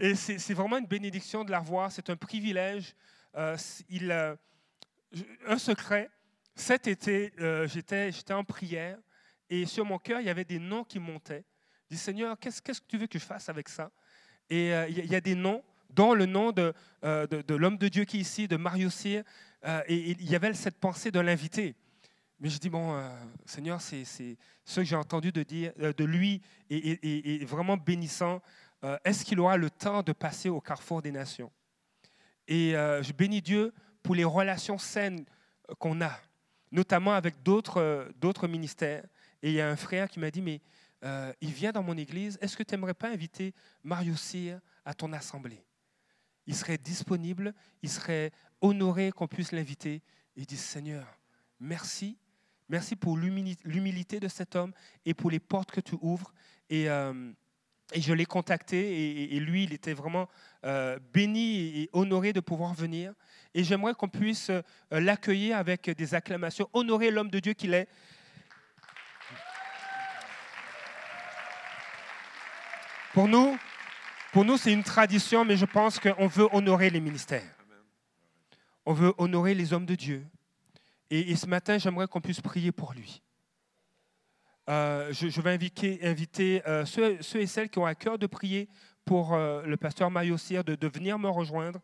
Et c'est vraiment une bénédiction de la revoir, c'est un privilège. Euh, euh, un secret, cet été, euh, j'étais en prière et sur mon cœur, il y avait des noms qui montaient. Je dis, Seigneur, qu'est-ce que tu veux que je fasse avec ça? Et il y, a des noms, dont le nom de, l'homme de Dieu qui est ici, de Mario Cyr, et, il y avait cette pensée de l'inviter. Mais je dis, bon, Seigneur, c'est ce que j'ai entendu de, dire, de lui est, vraiment bénissant. Est-ce qu'il aura le temps de passer au carrefour des nations? Et je bénis Dieu pour les relations saines qu'on a, notamment avec d'autres, ministères. Et il y a un frère qui m'a dit, mais il vient dans mon église, est-ce que tu n'aimerais pas inviter Mario Cyr à ton assemblée? Il serait disponible, il serait honoré qu'on puisse l'inviter. Il dit, Seigneur, merci Merci pour l'humilité de cet homme et pour les portes que tu ouvres. Euh, je l'ai contacté et, lui, il était vraiment euh, béni et honoré de pouvoir venir. Et j'aimerais qu'on puisse euh, l'accueillir avec des acclamations, honorer l'homme de Dieu qu'il est. Pour nous, pour nous, c'est une tradition, mais je pense qu'on veut honorer les ministères. On veut honorer les hommes de Dieu. Et, ce matin, j'aimerais qu'on puisse prier pour lui. Euh, je, vais inviter, euh, ceux, et celles qui ont à cœur de prier pour euh, le pasteur Mario de, de, venir me rejoindre.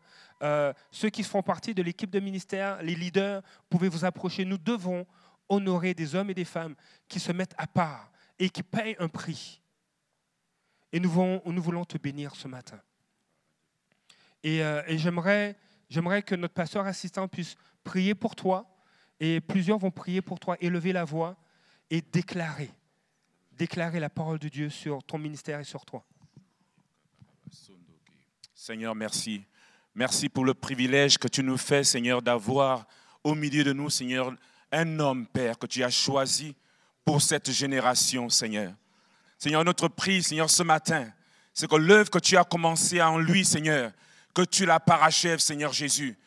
ceux qui font partie de l'équipe de ministère, les leaders, pouvez vous approcher. Nous devons honorer des hommes et des femmes qui se mettent à part et qui payent un prix. Et nous voulons, te bénir ce matin. Et, et j'aimerais que notre pasteur assistant puisse prier pour toi et plusieurs vont prier pour toi, élever la voix et déclarer, déclarer la parole de Dieu sur ton ministère et sur toi. Seigneur, merci. Merci pour le privilège que tu nous fais, Seigneur, d'avoir au milieu de nous, Seigneur, un homme, Père, que tu as choisi pour cette génération, Seigneur. Seigneur, notre prière, Seigneur, ce matin, c'est que l'œuvre que tu as commencée en lui, Seigneur, que tu la parachèves, Seigneur Jésus.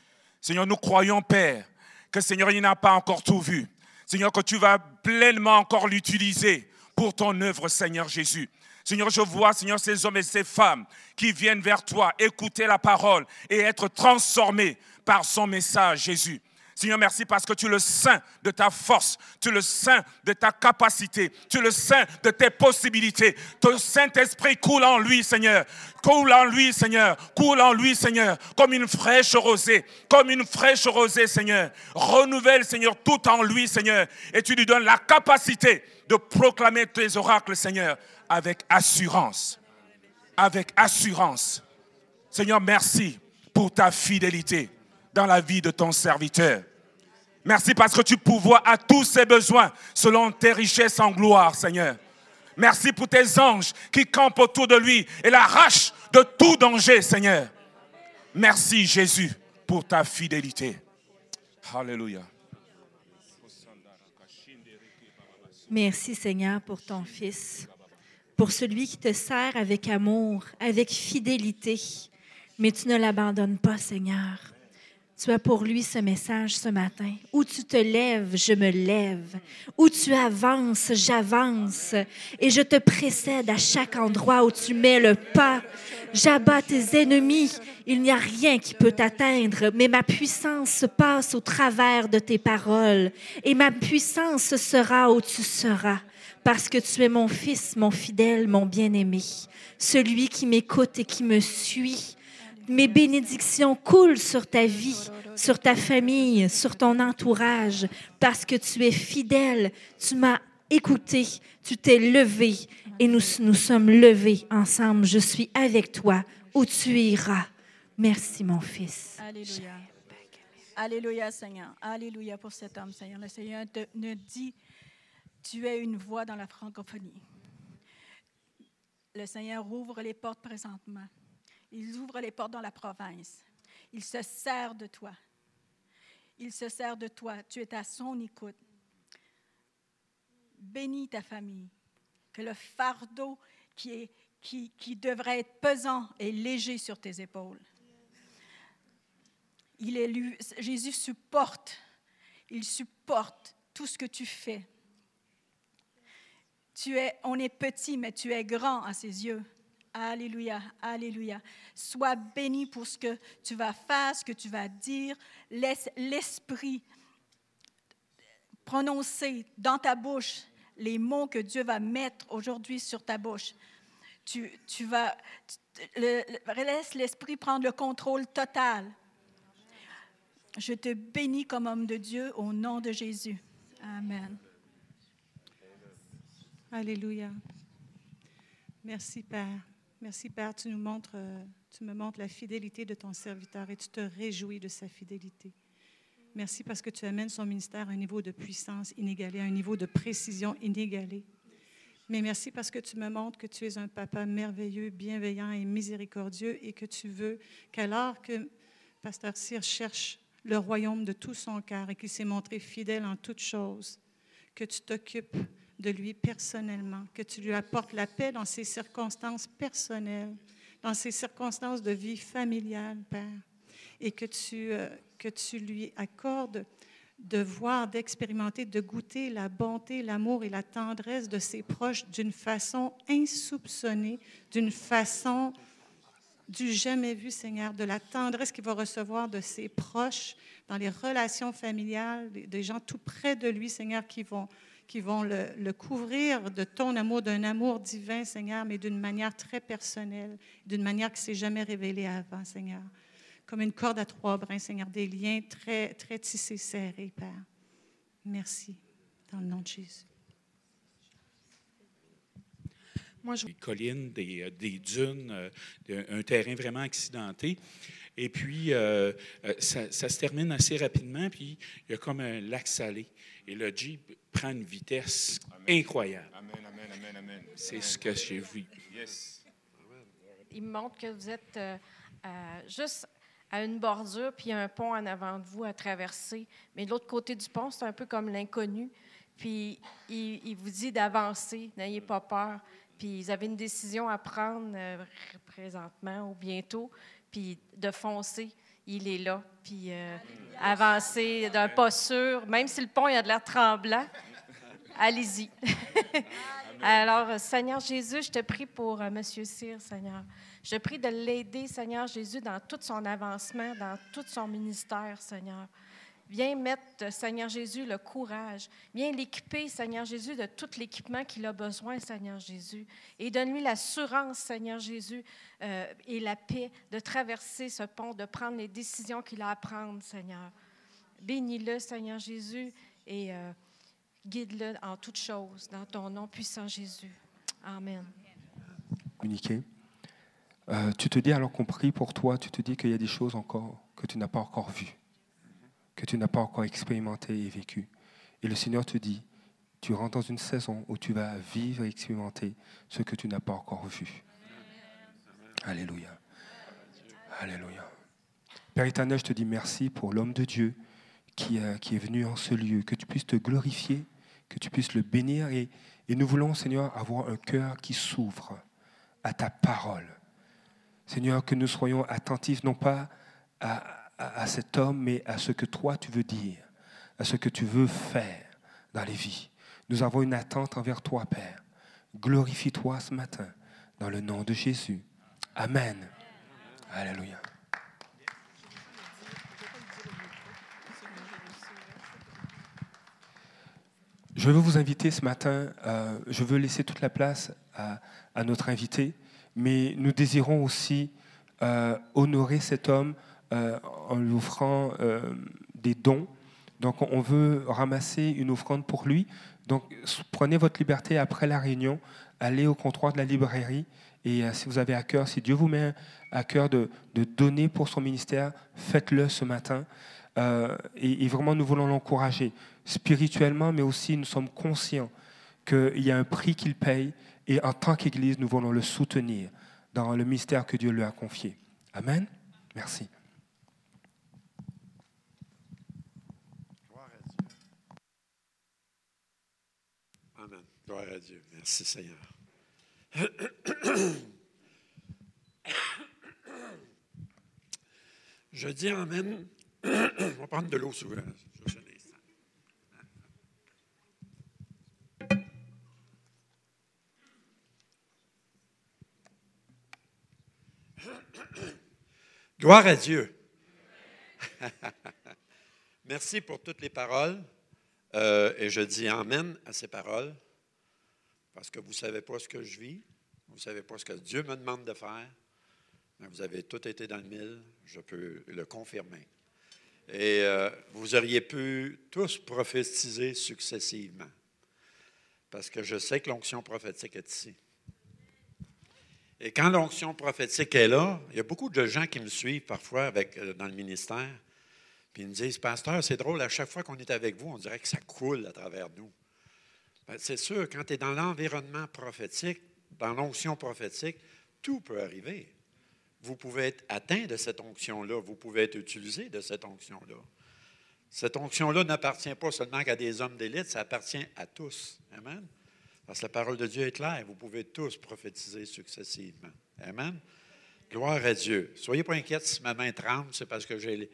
Seigneur, nous croyons, Père, que Seigneur, il n'a pas encore tout vu. Seigneur, que tu vas pleinement encore l'utiliser pour ton œuvre, Seigneur Jésus. Seigneur, je vois, Seigneur, ces hommes et ces femmes qui viennent vers toi, écouter la parole et être transformés par son message, Jésus. Seigneur, merci parce que tu le saint de ta force, tu le saint de ta capacité, tu le saint de tes possibilités. Ton Saint-Esprit coule en lui, Seigneur. Coule en lui, Seigneur. Coule en lui, Seigneur. Comme une fraîche rosée. Comme une fraîche rosée, Seigneur. Renouvelle, Seigneur, tout en lui, Seigneur. Et tu lui donnes la capacité de proclamer tes oracles, Seigneur, avec assurance. Avec assurance. Seigneur, merci pour ta fidélité dans la vie de ton serviteur. Merci parce que tu pourvois à tous ses besoins selon tes richesses en gloire, Seigneur. Merci pour tes anges qui campent autour de lui et l'arrachent de tout danger, Seigneur. Merci, Jésus, pour ta fidélité. Alléluia. Merci, Seigneur, pour ton Fils, pour celui qui te sert avec amour, avec fidélité. Mais tu ne l'abandonnes pas, Seigneur. Tu as pour lui ce message ce matin. Où tu te lèves, je me lève. Où tu avances, j'avance. Et je te précède à chaque endroit où tu mets le pas. J'abats tes ennemis. Il n'y a rien qui peut t'atteindre, mais ma puissance passe au travers de tes paroles. Et ma puissance sera où tu seras. Parce que tu es mon fils, mon fidèle, mon bien-aimé. Celui qui m'écoute et qui me suit mes bénédictions coulent sur ta vie, sur ta famille, sur ton entourage, parce que tu es fidèle, tu m'as écouté, tu t'es levé et nous nous sommes levés ensemble. Je suis avec toi où tu iras. Merci, mon fils. Alléluia. Alléluia, Seigneur. Alléluia pour cet homme, Seigneur. Le Seigneur te dit, tu es une voix dans la francophonie. Le Seigneur ouvre les portes présentement. Il ouvre les portes dans la province. Il se sert de toi. Il se sert de toi. Tu es à son écoute. Bénis ta famille. Que le fardeau qui, devrait être pesant et léger sur tes épaules. Jésus supporte. Il supporte tout ce que tu fais. On est petit, mais tu es grand à ses yeux. Alléluia, Alléluia. Sois béni pour ce que tu vas faire, ce que tu vas dire. Laisse l'Esprit prononcer dans ta bouche les mots que Dieu va mettre aujourd'hui sur ta bouche. Tu, tu vas, laisse l'Esprit prendre le contrôle total. Je te bénis comme homme de Dieu au nom de Jésus. Amen. Alléluia. Merci, Père. Merci, Père. Tu nous montres, euh, tu me montres la fidélité de ton serviteur et tu te réjouis de sa fidélité. Merci parce que tu amènes son ministère à un niveau de puissance inégalé, à un niveau de précision inégalé. Mais merci parce que tu me montres que tu es un papa merveilleux, bienveillant et miséricordieux et que tu veux qu'alors que Pasteur Cyr cherche le royaume de tout son cœur et qu'il s'est montré fidèle en toutes choses, que tu t'occupes de lui personnellement, que tu lui apportes la paix dans ses circonstances personnelles, dans ses circonstances de vie familiale, Père, et que tu, euh, que tu lui accordes de voir, d'expérimenter, de goûter la bonté, l'amour et la tendresse de ses proches d'une façon insoupçonnée, d'une façon du jamais vu, Seigneur, de la tendresse qu'il va recevoir de ses proches dans les relations familiales, des gens tout près de lui, Seigneur, qui vont, qui vont le, couvrir de ton amour, d'un amour divin, Seigneur, mais d'une manière très personnelle, d'une manière qui ne s'est jamais révélée avant, Seigneur. Comme une corde à trois brins, Seigneur, des liens très, très tissés, serrés, Père. Merci, dans le nom de Jésus. Moi, je... Des collines, des, euh, des dunes, euh, un terrain vraiment accidenté. Et puis, euh, ça, ça, se termine assez rapidement, puis il y a comme un lac salé. Et le Jeep prend une vitesse Amen. incroyable. Amen, amen, amen, amen. C'est ce que j'ai vu. Yes. Il me montre que vous êtes euh, euh, juste à une bordure, puis il y a un pont en avant de vous à traverser. Mais de l'autre côté du pont, c'est un peu comme l'inconnu. Puis il, il vous dit d'avancer, n'ayez pas peur. Puis vous avez une décision à prendre euh, présentement ou bientôt, puis de foncer. Il est là, puis euh, avancer d'un pas sûr, même si le pont il a de l'air tremblant, allez-y. Alors, Seigneur Jésus, je te prie pour euh, Monsieur Cyr, Seigneur. Je prie de l'aider, Seigneur Jésus, dans tout son avancement, dans tout son ministère, Seigneur. Viens mettre, Seigneur Jésus, le courage. Viens l'équiper, Seigneur Jésus, de tout l'équipement qu'il a besoin, Seigneur Jésus. Et donne-lui l'assurance, Seigneur Jésus, euh, et la paix de traverser ce pont, de prendre les décisions qu'il a à prendre, Seigneur. Bénis-le, Seigneur Jésus, et euh, guide-le en toutes choses, dans ton nom puissant, Jésus. Amen. communiquer. Euh, tu te dis, alors qu'on prie pour toi, tu te dis qu'il y a des choses encore que tu n'as pas encore vues, que tu n'as pas encore expérimentées et vécues. Et le Seigneur te dit, tu rentres dans une saison où tu vas vivre et expérimenter ce que tu n'as pas encore vu. Alléluia. Alléluia. Père éternel, je te dis merci pour l'homme de Dieu qui, euh, est venu en ce lieu, que tu puisses te glorifier, que tu puisses le bénir. Et nous voulons, Seigneur, avoir un cœur qui s'ouvre à ta parole. Seigneur, que nous soyons attentifs non pas à, à, cet homme, mais à ce que toi tu veux dire, à ce que tu veux faire dans les vies. Nous avons une attente envers toi, Père. Glorifie-toi ce matin dans le nom de Jésus. Amen. Alléluia. Je veux vous inviter ce matin, euh, je veux laisser toute la place à, notre invité, mais nous désirons aussi euh, honorer cet homme en lui offrant euh, des dons. Donc on veut ramasser une offrande pour lui. Donc prenez votre liberté après la réunion, allez au comptoir de la librairie et euh, si vous avez à cœur, si Dieu vous met à cœur de, donner pour son ministère, faites-le ce matin. Euh, et, et vraiment, nous voulons l'encourager spirituellement, mais aussi nous sommes conscients qu'il y a un prix qu'il paye et en tant qu'Église, nous voulons le soutenir dans le mystère que Dieu lui a confié. Amen. Merci. Gloire à Dieu. Amen. À Dieu. Merci Seigneur. Je dis Amen. On va prendre de l'eau souvent. Gloire à Dieu. Merci pour toutes les paroles. Euh, et je dis Amen à ces paroles. Parce que vous ne savez pas ce que je vis. Vous ne savez pas ce que Dieu me demande de faire. Mais vous avez tout été dans le mille. Je peux le confirmer. Et euh, vous auriez pu tous prophétiser successivement. Parce que je sais que l'onction prophétique est ici. Et quand l'onction prophétique est là, il y a beaucoup de gens qui me suivent parfois avec, euh, dans le ministère. Puis ils me disent, Pasteur, c'est drôle, à chaque fois qu'on est avec vous, on dirait que ça coule à travers nous. Ben, c'est sûr, quand tu es dans l'environnement prophétique, dans l'onction prophétique, tout peut arriver. Vous pouvez être atteint de cette onction-là, vous pouvez être utilisé de cette onction-là. Cette onction-là n'appartient pas seulement qu'à des hommes d'élite, ça appartient à tous. Amen? Parce que la parole de Dieu est claire, vous pouvez tous prophétiser successivement. Amen? Gloire à Dieu. Soyez pas inquiets si ma main tremble, c'est parce que j'ai,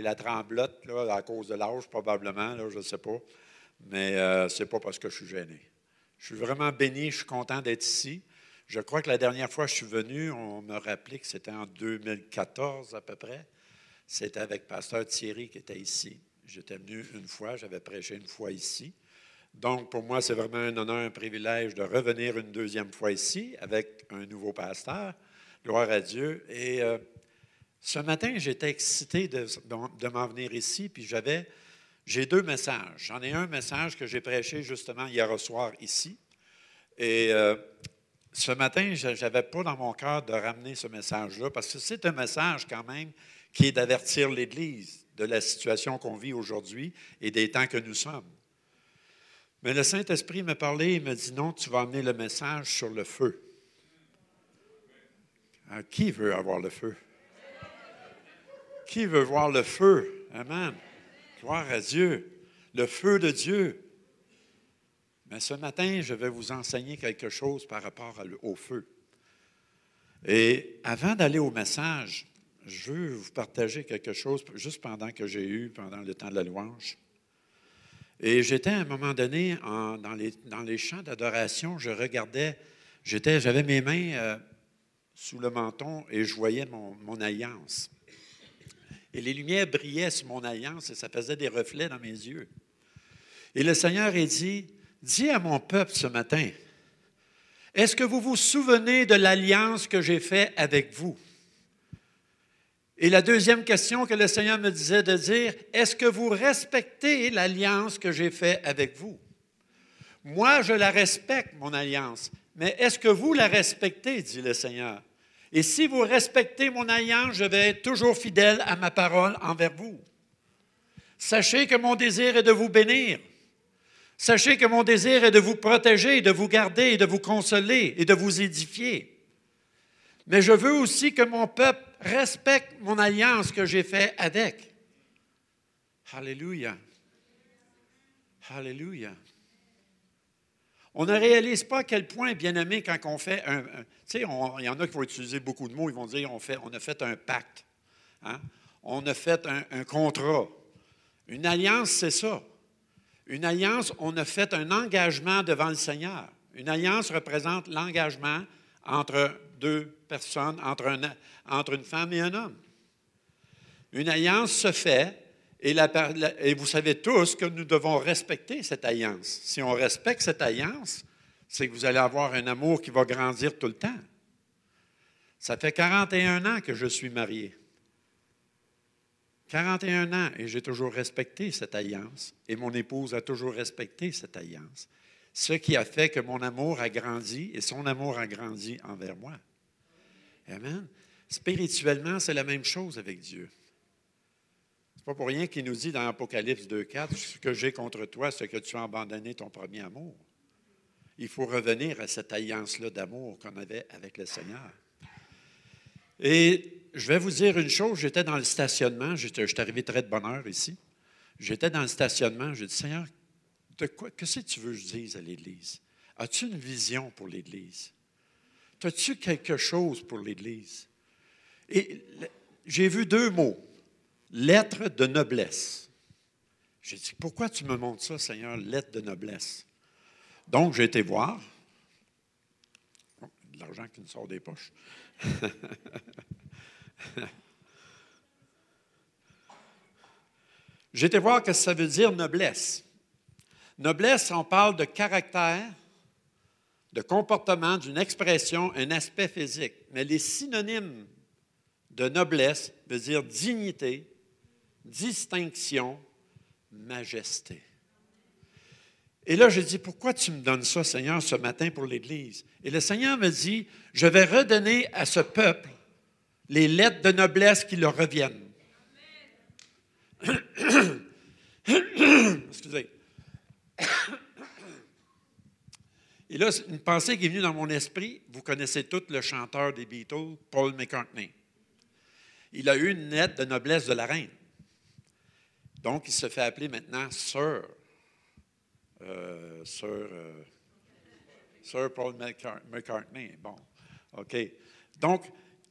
la tremblote là, à cause de l'âge, probablement, là, je ne sais pas. Mais euh, ce n'est pas parce que je suis gêné. Je suis vraiment béni, je suis content d'être ici. Je crois que la dernière fois que je suis venu, on me rappelait que c'était en 2014 à peu près. C'était avec Pasteur Thierry qui était ici. J'étais venu une fois, j'avais prêché une fois ici. Donc, pour moi, c'est vraiment un honneur, un privilège de revenir une deuxième fois ici avec un nouveau pasteur. Gloire à Dieu. Et euh, ce matin, j'étais excité de, de, m'en venir ici, puis j'avais, j'ai deux messages. J'en ai un message que j'ai prêché justement hier soir ici. Et euh, ce matin, je n'avais pas dans mon cœur de ramener ce message-là, parce que c'est un message quand même qui est d'avertir l'Église de la situation qu'on vit aujourd'hui et des temps que nous sommes. Mais le Saint-Esprit m'a parlé, il m'a dit non, tu vas amener le message sur le feu. Ah, qui veut avoir le feu? Qui veut voir le feu? Amen. À Dieu. Le feu de Dieu. Mais ce matin, je vais vous enseigner quelque chose par rapport au feu. Et avant d'aller au message, je veux vous partager quelque chose juste pendant que j'ai eu, pendant le temps de la louange. Et j'étais à un moment donné dans, les, dans chants d'adoration, je regardais, j'avais mes mains euh, sous le menton et je voyais mon, alliance. Et les lumières brillaient sur mon alliance et ça faisait des reflets dans mes yeux. Et le Seigneur a dit, dis à mon peuple ce matin, est-ce que vous vous souvenez de l'alliance que j'ai faite avec vous? Et la deuxième question que le Seigneur me disait de dire, est-ce que vous respectez l'alliance que j'ai faite avec vous? Moi, je la respecte, mon alliance, mais est-ce que vous la respectez, dit le Seigneur? Et si vous respectez mon alliance, je vais être toujours fidèle à ma parole envers vous. Sachez que mon désir est de vous bénir. Sachez que mon désir est de vous protéger, de vous garder, de vous consoler et de vous édifier. Mais je veux aussi que mon peuple respecte mon alliance que j'ai faite avec. Alléluia. Alléluia. On ne réalise pas à quel point, bien aimé, quand on fait un. Il y en a qui vont utiliser beaucoup de mots, ils vont dire on, a fait un pacte. Hein? On a fait un, contrat. Une alliance, c'est ça. Une alliance, on a fait un engagement devant le Seigneur. Une alliance représente l'engagement entre deux personnes, entre, une femme et un homme. Une alliance se fait et, vous savez tous que nous devons respecter cette alliance. Si on respecte cette alliance, c'est que vous allez avoir un amour qui va grandir tout le temps. Ça fait 41 ans que je suis marié. 41 ans et j'ai toujours respecté cette alliance et mon épouse a toujours respecté cette alliance. Ce qui a fait que mon amour a grandi et son amour a grandi envers moi. Amen. Spirituellement, c'est la même chose avec Dieu. Ce n'est pas pour rien qu'il nous dit dans Apocalypse 2.4, ce que j'ai contre toi, c'est que tu as abandonné ton premier amour. Il faut revenir à cette alliance-là d'amour qu'on avait avec le Seigneur. Et je vais vous dire une chose, j'étais dans le stationnement, je suis arrivé très de bonne heure ici. J'étais dans le stationnement, j'ai dit, Seigneur, de quoi, qu'est-ce que tu veux que je dise à l'Église? As-tu une vision pour l'Église? As-tu quelque chose pour l'Église? Et j'ai vu deux mots. Lettre de noblesse. J'ai dit, pourquoi tu me montres ça, Seigneur, lettre de noblesse? Donc, j'ai été voir. De l'argent qui me sort des poches. j'ai été voir que ça veut dire noblesse. Noblesse, on parle de caractère, de comportement, d'une expression, un aspect physique. Mais les synonymes de noblesse veut dire dignité, distinction, majesté. Et là, je dis, pourquoi tu me donnes ça, Seigneur, ce matin pour l'Église? Et le Seigneur me dit, je vais redonner à ce peuple les lettres de noblesse qui leur reviennent. Excusez. Et là, une pensée qui est venue dans mon esprit, vous connaissez tous le chanteur des Beatles, Paul McCartney. Il a eu une lettre de noblesse de la reine. Donc, il se fait appeler maintenant Sir. Euh, Sir, euh, Paul McCartney. Bon, OK. Donc,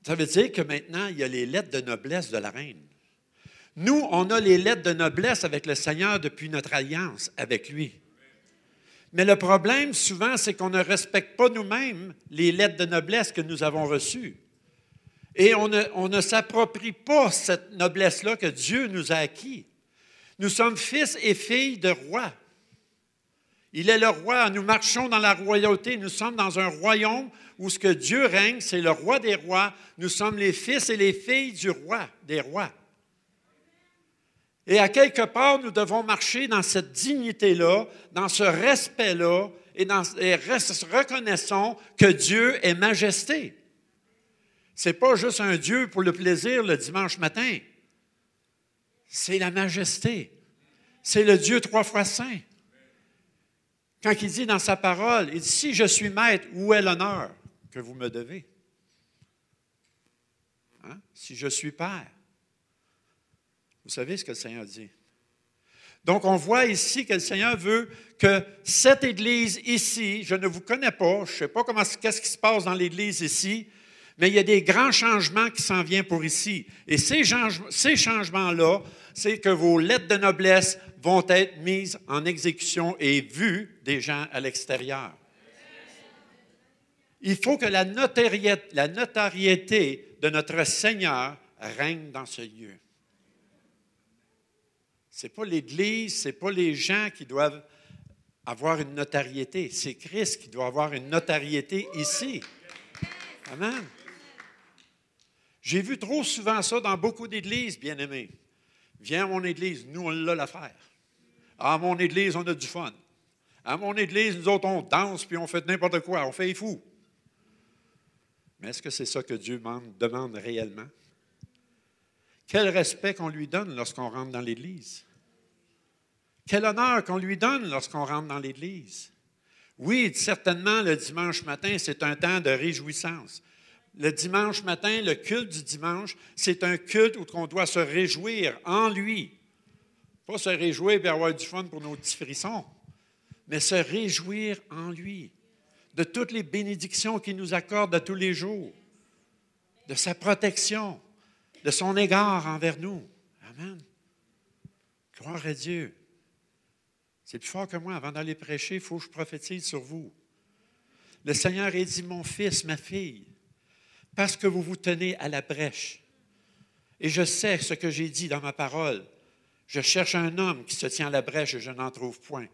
ça veut dire que maintenant, il y a les lettres de noblesse de la reine. Nous, on a les lettres de noblesse avec le Seigneur depuis notre alliance avec lui. Mais le problème, souvent, c'est qu'on ne respecte pas nous-mêmes les lettres de noblesse que nous avons reçues. Et on ne, on ne s'approprie pas cette noblesse-là que Dieu nous a acquis. Nous sommes fils et filles de rois. Il est le roi. Nous marchons dans la royauté. Nous sommes dans un royaume où ce que Dieu règne, c'est le roi des rois. Nous sommes les fils et les filles du roi, des rois. Et à quelque part, nous devons marcher dans cette dignité-là, dans ce respect-là, et, dans, et reconnaissons que Dieu est majesté. Ce n'est pas juste un Dieu pour le plaisir le dimanche matin. C'est la majesté. C'est le Dieu trois fois saint. Quand il dit dans sa parole, il dit, si je suis maître, où est l'honneur que vous me devez? Hein? Si je suis père. Vous savez ce que le Seigneur dit. Donc, on voit ici que le Seigneur veut que cette Église ici, je ne vous connais pas, je ne sais pas comment, qu'est-ce qui se passe dans l'Église ici, mais il y a des grands changements qui s'en viennent pour ici. Et ces, changements-là, c'est que vos lettres de noblesse vont être mises en exécution et vues des gens à l'extérieur. Il faut que la notoriété de notre Seigneur règne dans ce lieu. Ce n'est pas l'Église, ce n'est pas les gens qui doivent avoir une notariété. C'est Christ qui doit avoir une notariété ici. Amen. J'ai vu trop souvent ça dans beaucoup d'églises, bien-aimés. Viens à mon église, nous, on l'a l'affaire. À mon église, on a du fun. À mon église, nous autres, on danse puis on fait n'importe quoi, on fait fous. Mais est-ce que c'est ça que Dieu demande réellement? Quel respect qu'on lui donne lorsqu'on rentre dans l'Église? Quel honneur qu'on lui donne lorsqu'on rentre dans l'Église? Oui, certainement, le dimanche matin, c'est un temps de réjouissance. Le dimanche matin, le culte du dimanche, c'est un culte où on doit se réjouir en lui. Pas se réjouir et avoir du fun pour nos petits frissons, mais se réjouir en lui, de toutes les bénédictions qu'il nous accorde à tous les jours, de sa protection, de son égard envers nous. Amen. Croire à Dieu. C'est plus fort que moi. Avant d'aller prêcher, il faut que je prophétise sur vous. Le Seigneur a dit, mon fils, ma fille, parce que vous vous tenez à la brèche. Et je sais ce que j'ai dit dans ma parole. Je cherche un homme qui se tient à la brèche et je n'en trouve point.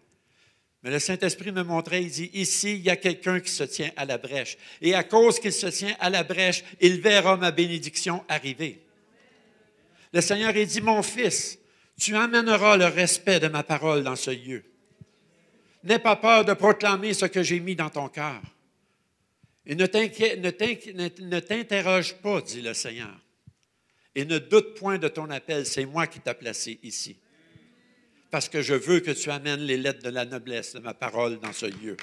Mais le Saint-Esprit me montrait, il dit, ici, il y a quelqu'un qui se tient à la brèche. Et à cause qu'il se tient à la brèche, il verra ma bénédiction arriver. Le Seigneur a dit, mon fils, tu amèneras le respect de ma parole dans ce lieu. N'aie pas peur de proclamer ce que j'ai mis dans ton cœur. Et ne t'interroge pas, dit le Seigneur. Et ne doute point de ton appel, c'est moi qui t'ai placé ici. Parce que je veux que tu amènes les lettres de la noblesse de ma parole dans ce lieu.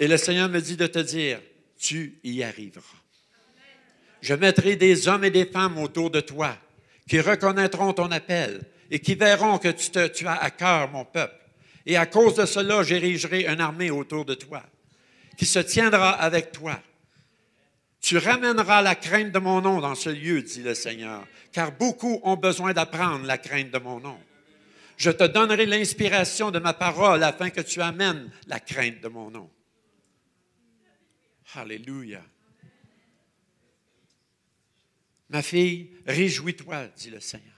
Et le Seigneur me dit de te dire, tu y arriveras. Je mettrai des hommes et des femmes autour de toi qui reconnaîtront ton appel et qui verront que tu, as à cœur mon peuple et à cause de cela, j'érigerai une armée autour de toi, qui se tiendra avec toi. Tu ramèneras la crainte de mon nom dans ce lieu, dit le Seigneur, car beaucoup ont besoin d'apprendre la crainte de mon nom. Je te donnerai l'inspiration de ma parole afin que tu amènes la crainte de mon nom. Alléluia. Ma fille, réjouis-toi, dit le Seigneur.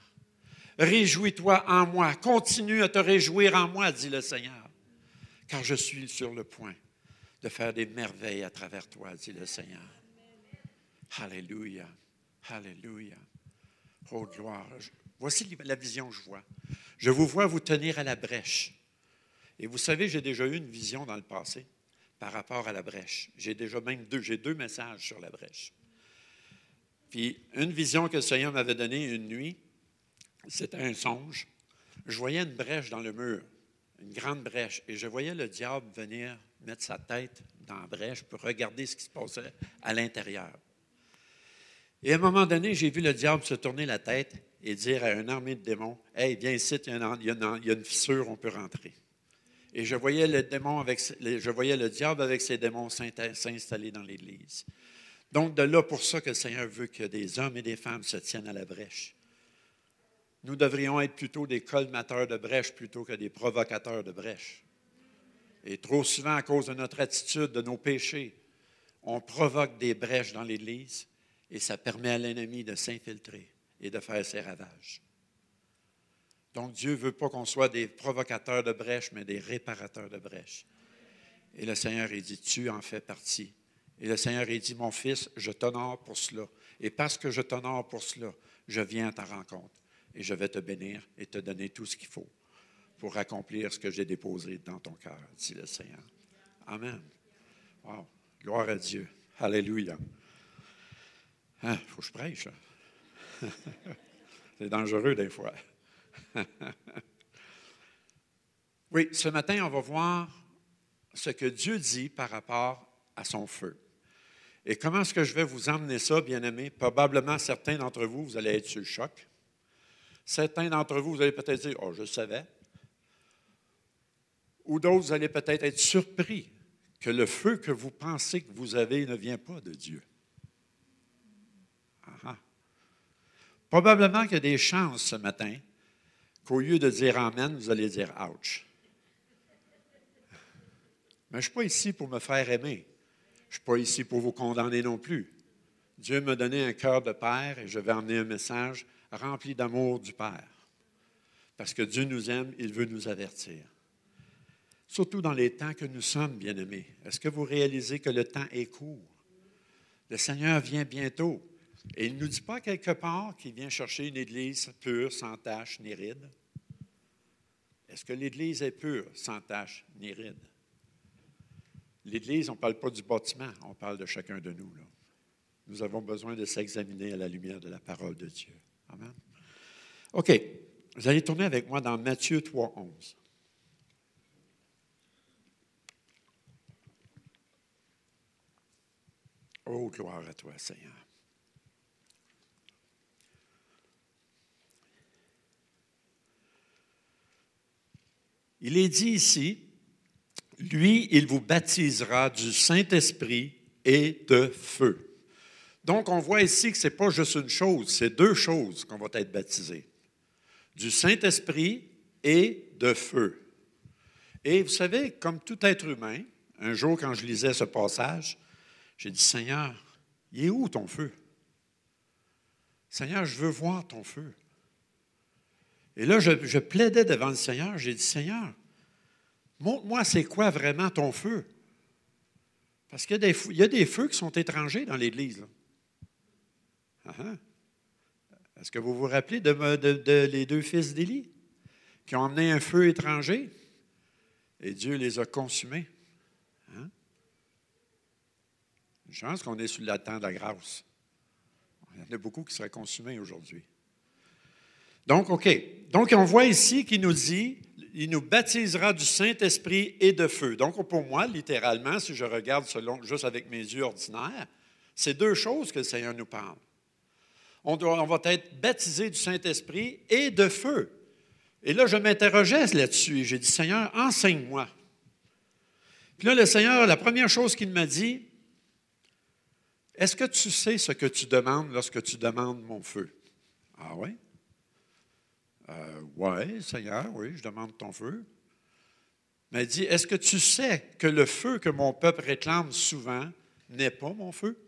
Réjouis-toi en moi. Continue à te réjouir en moi, dit le Seigneur. Car je suis sur le point de faire des merveilles à travers toi, dit le Seigneur. Alléluia. Alléluia. Oh, gloire. Voici la vision que je vois. Je vous vois vous tenir à la brèche. Et vous savez, j'ai déjà eu une vision dans le passé par rapport à la brèche. J'ai déjà même deux, j'ai deux messages sur la brèche. Puis une vision que le Seigneur m'avait donnée une nuit, c'était un songe. Je voyais une brèche dans le mur, une grande brèche, et je voyais le diable venir mettre sa tête dans la brèche pour regarder ce qui se passait à l'intérieur. Et à un moment donné, j'ai vu le diable se tourner la tête et dire à une armée de démons Hey, viens ici, il y, a une, fissure, on peut rentrer. Et je voyais le, je voyais le diable avec ses démons s'installer dans l'Église. Donc, de là pour ça que le Seigneur veut que des hommes et des femmes se tiennent à la brèche. Nous devrions être plutôt des colmateurs de brèche plutôt que des provocateurs de brèche. Et trop souvent, à cause de notre attitude, de nos péchés, on provoque des brèches dans l'Église et ça permet à l'ennemi de s'infiltrer et de faire ses ravages. Donc Dieu ne veut pas qu'on soit des provocateurs de brèches, mais des réparateurs de brèches. Et le Seigneur, il dit, tu en fais partie. Et le Seigneur, il dit, mon fils, je t'honore pour cela. Et parce que je t'honore pour cela, je viens à ta rencontre. Et je vais te bénir et te donner tout ce qu'il faut pour accomplir ce que j'ai déposé dans ton cœur, dit le Seigneur. Amen. Wow. Gloire à Dieu. Alléluia. Il hein, faut que je prêche. Hein? C'est dangereux des fois. oui, ce matin, on va voir ce que Dieu dit par rapport à son feu. Et comment est-ce que je vais vous emmener ça, bien-aimés? Probablement, certains d'entre vous, vous allez être sur le choc. Certains d'entre vous, vous allez peut-être dire, oh, je savais. Ou d'autres, vous allez peut-être être surpris que le feu que vous pensez que vous avez ne vient pas de Dieu. Ah, ah. Probablement qu'il y a des chances ce matin qu'au lieu de dire Amen, vous allez dire Ouch. Mais je ne suis pas ici pour me faire aimer. Je ne suis pas ici pour vous condamner non plus. Dieu m'a donné un cœur de Père et je vais emmener un message rempli d'amour du Père. Parce que Dieu nous aime, il veut nous avertir. Surtout dans les temps que nous sommes, bien-aimés. Est-ce que vous réalisez que le temps est court? Le Seigneur vient bientôt. Et il ne nous dit pas quelque part qu'il vient chercher une Église pure, sans tache ni ride. Est-ce que l'Église est pure, sans tache ni ride? L'Église, on ne parle pas du bâtiment, on parle de chacun de nous. Nous avons besoin de s'examiner à la lumière de la parole de Dieu. OK. Vous allez tourner avec moi dans Matthieu 3, 11. Oh, gloire à toi, Seigneur. Il est dit ici, lui, il vous baptisera du Saint-Esprit et de feu. Donc, on voit ici que ce n'est pas juste une chose, c'est deux choses qu'on va être baptisés. Du Saint-Esprit et de feu. Et vous savez, comme tout être humain, un jour quand je lisais ce passage, j'ai dit, Seigneur, il est où ton feu? Seigneur, je veux voir ton feu. Et là, je, plaidais devant le Seigneur. J'ai dit, Seigneur, montre-moi c'est quoi vraiment ton feu. Parce qu'il y, a des feux qui sont étrangers dans l'Église. Ah. Est-ce que vous vous rappelez de, les deux fils d'Élie qui ont emmené un feu étranger et Dieu les a consumés? Hein? Une chance qu'on est sur la temps de la grâce. Il y en a beaucoup qui seraient consumés aujourd'hui. Donc, OK. Donc, on voit ici qu'il nous dit, il nous baptisera du Saint-Esprit et de feu. Donc, pour moi, littéralement, si je regarde selon, juste avec mes yeux ordinaires, c'est deux choses que le Seigneur nous parle. On, doit, va être baptisé du Saint-Esprit et de feu. Et là, je m'interrogeais là-dessus. J'ai dit, Seigneur, enseigne-moi. Puis là, le Seigneur, la première chose qu'il m'a dit, est-ce que tu sais ce que tu demandes lorsque tu demandes mon feu? Ah oui? Euh, oui, Seigneur, oui, je demande ton feu. Mais il dit, est-ce que tu sais que le feu que mon peuple réclame souvent n'est pas mon feu?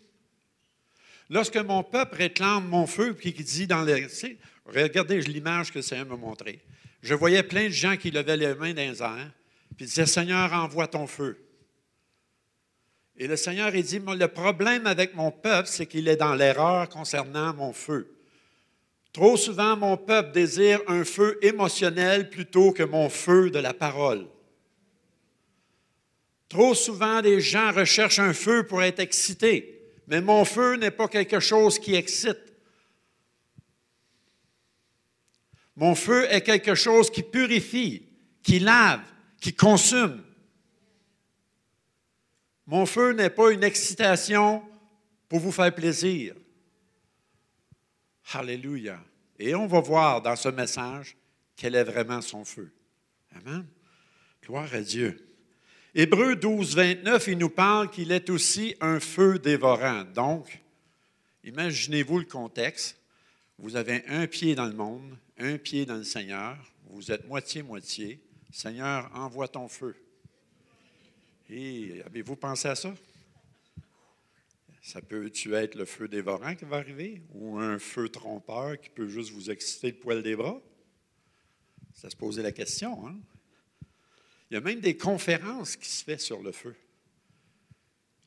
Lorsque mon peuple réclame mon feu, puis qui dit dans les. Regardez l'image que le Seigneur m'a montrée. Je voyais plein de gens qui levaient les mains dans les airs, puis disaient Seigneur, envoie ton feu. Et le Seigneur, il dit Le problème avec mon peuple, c'est qu'il est dans l'erreur concernant mon feu. Trop souvent, mon peuple désire un feu émotionnel plutôt que mon feu de la parole. Trop souvent, les gens recherchent un feu pour être excités, mais mon feu n'est pas quelque chose qui excite. Mon feu est quelque chose qui purifie, qui lave, qui consume. Mon feu n'est pas une excitation pour vous faire plaisir. Alléluia. Et on va voir dans ce message quel est vraiment son feu. Amen. Gloire à Dieu. Hébreu 12, 29, il nous parle qu'il est aussi un feu dévorant. Donc, imaginez-vous le contexte. Vous avez un pied dans le monde, un pied dans le Seigneur. Vous êtes moitié-moitié. Seigneur, envoie ton feu. Avez-vous pensé à ça? Ça peut-tu être le feu dévorant qui va arriver ou un feu trompeur qui peut juste vous exciter le poil des bras? Ça se posait la question. Hein? Il y a même des conférences qui se font sur le feu.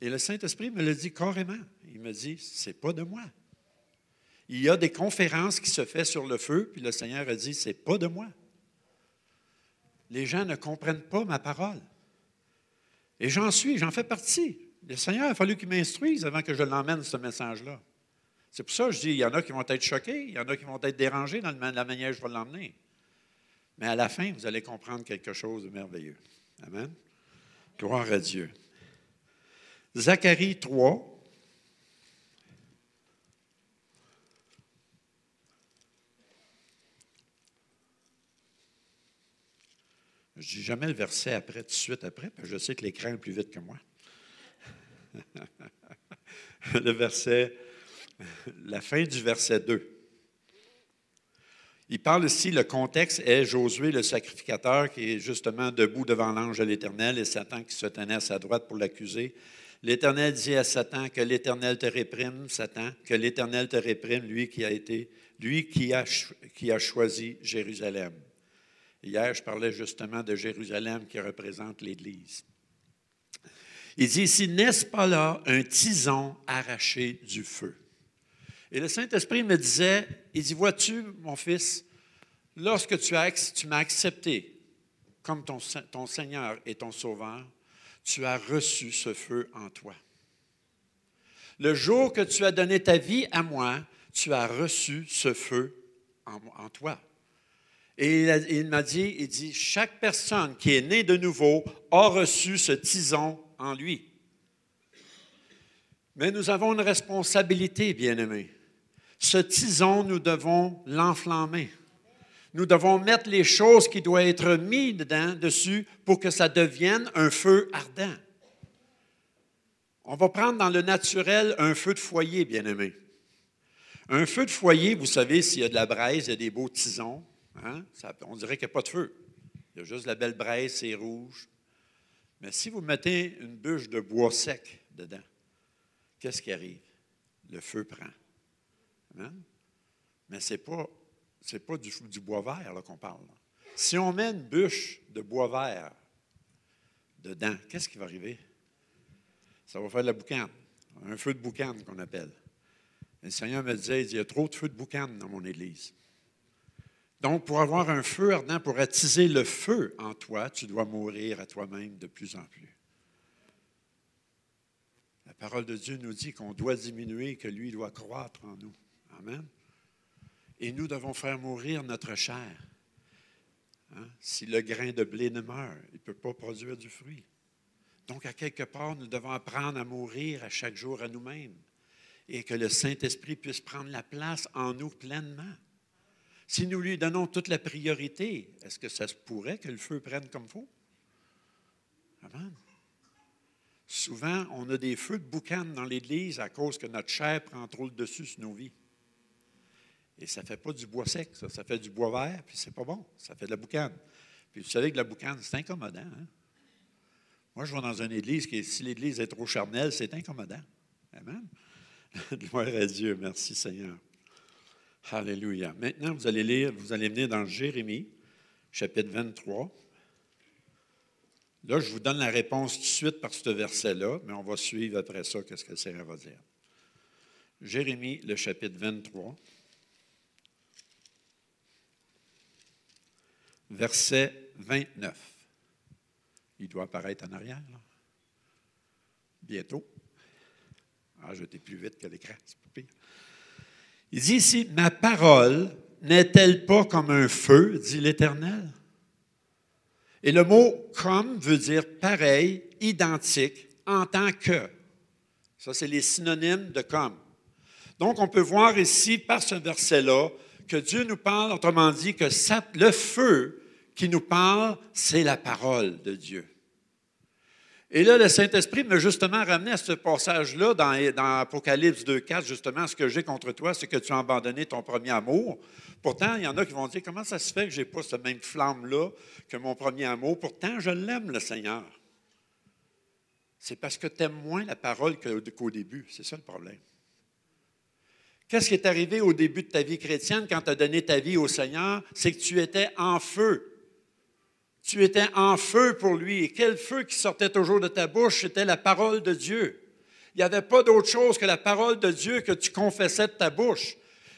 Et le Saint-Esprit me le dit carrément. Il me dit, c'est pas de moi. Il y a des conférences qui se font sur le feu, puis le Seigneur a dit, c'est pas de moi. Les gens ne comprennent pas ma parole. Et j'en suis, j'en fais partie. Le Seigneur a fallu qu'il m'instruise avant que je l'emmène, ce message-là. C'est pour ça que je dis, il y en a qui vont être choqués, il y en a qui vont être dérangés dans la manière dont je vais l'emmener. Mais à la fin, vous allez comprendre quelque chose de merveilleux. Amen. Gloire à Dieu. Zacharie 3. Je ne dis jamais le verset après, tout de suite après, parce que je sais que l'écran est plus vite que moi. le verset, la fin du verset 2. Il parle ici, le contexte est Josué, le sacrificateur, qui est justement debout devant l'ange de l'Éternel et Satan qui se tenait à sa droite pour l'accuser. L'Éternel dit à Satan que l'Éternel te réprime, Satan, que l'Éternel te réprime, lui qui a été, lui qui a, choisi Jérusalem. Hier, je parlais justement de Jérusalem qui représente l'Église. Il dit ici, n'est-ce pas là un tison arraché du feu? Et le Saint-Esprit me disait, il dit, vois-tu, mon fils, lorsque tu, as, tu m'as accepté comme ton, Seigneur et ton Sauveur, tu as reçu ce feu en toi. Le jour que tu as donné ta vie à moi, tu as reçu ce feu en, toi. Et il, il m'a dit, il dit, chaque personne qui est née de nouveau a reçu ce tison en lui. Mais nous avons une responsabilité, bien-aimés. Ce tison, nous devons l'enflammer. Nous devons mettre les choses qui doivent être mises dedans, dessus pour que ça devienne un feu ardent. On va prendre dans le naturel un feu de foyer, bien aimé. Un feu de foyer, vous savez, s'il y a de la braise, il y a des beaux tisons. Hein, on dirait qu'il n'y a pas de feu. Il y a juste la belle braise, c'est rouge. Mais si vous mettez une bûche de bois sec dedans, qu'est-ce qui arrive? Le feu prend. Mais ce n'est pas, pas du, bois vert qu'on parle. Si on met une bûche de bois vert dedans, qu'est-ce qui va arriver? Ça va faire de la boucane, un feu de boucane qu'on appelle. le Seigneur me disait, il y a trop de feux de boucane dans mon Église. Donc, pour avoir un feu ardent, pour attiser le feu en toi, tu dois mourir à toi-même de plus en plus. La parole de Dieu nous dit qu'on doit diminuer, que lui doit croître en nous. Amen. Et nous devons faire mourir notre chair. Hein? Si le grain de blé ne meurt, il ne peut pas produire du fruit. Donc, à quelque part, nous devons apprendre à mourir à chaque jour à nous-mêmes et que le Saint-Esprit puisse prendre la place en nous pleinement. Si nous lui donnons toute la priorité, est-ce que ça se pourrait que le feu prenne comme il faut? Amen. Souvent, on a des feux de boucan dans l'Église à cause que notre chair prend trop le dessus sur nos vies. Et ça ne fait pas du bois sec, ça. ça fait du bois vert, puis c'est pas bon. Ça fait de la boucane. Puis vous savez que la boucane, c'est incommodant. Hein? Moi, je vais dans une église qui, si l'église est trop charnelle, c'est incommodant. Amen. Gloire à Dieu. Merci Seigneur. Alléluia. Maintenant, vous allez lire, vous allez venir dans Jérémie, chapitre 23. Là, je vous donne la réponse tout de suite par ce verset-là, mais on va suivre après ça qu'est-ce que le Seigneur va dire. Jérémie, le chapitre 23, verset 29. Il doit apparaître en arrière. Là. Bientôt. Ah, je plus vite que l'écran, c'est. Il dit ici, ma parole n'est-elle pas comme un feu, dit l'Éternel? Et le mot comme veut dire pareil, identique, en tant que. Ça, c'est les synonymes de comme. Donc, on peut voir ici, par ce verset-là, que Dieu nous parle, autrement dit, que le feu qui nous parle, c'est la parole de Dieu. Et là, le Saint-Esprit m'a justement ramené à ce passage-là dans, Apocalypse 2.4, justement, ce que j'ai contre toi, c'est que tu as abandonné ton premier amour. Pourtant, il y en a qui vont dire, comment ça se fait que je n'ai pas cette même flamme-là que mon premier amour? Pourtant, je l'aime, le Seigneur. C'est parce que tu aimes moins la parole qu'au début. C'est ça le problème. Qu'est-ce qui est arrivé au début de ta vie chrétienne quand tu as donné ta vie au Seigneur? C'est que tu étais en feu. Tu étais en feu pour lui. Et quel feu qui sortait toujours de ta bouche, c'était la parole de Dieu. Il n'y avait pas d'autre chose que la parole de Dieu que tu confessais de ta bouche.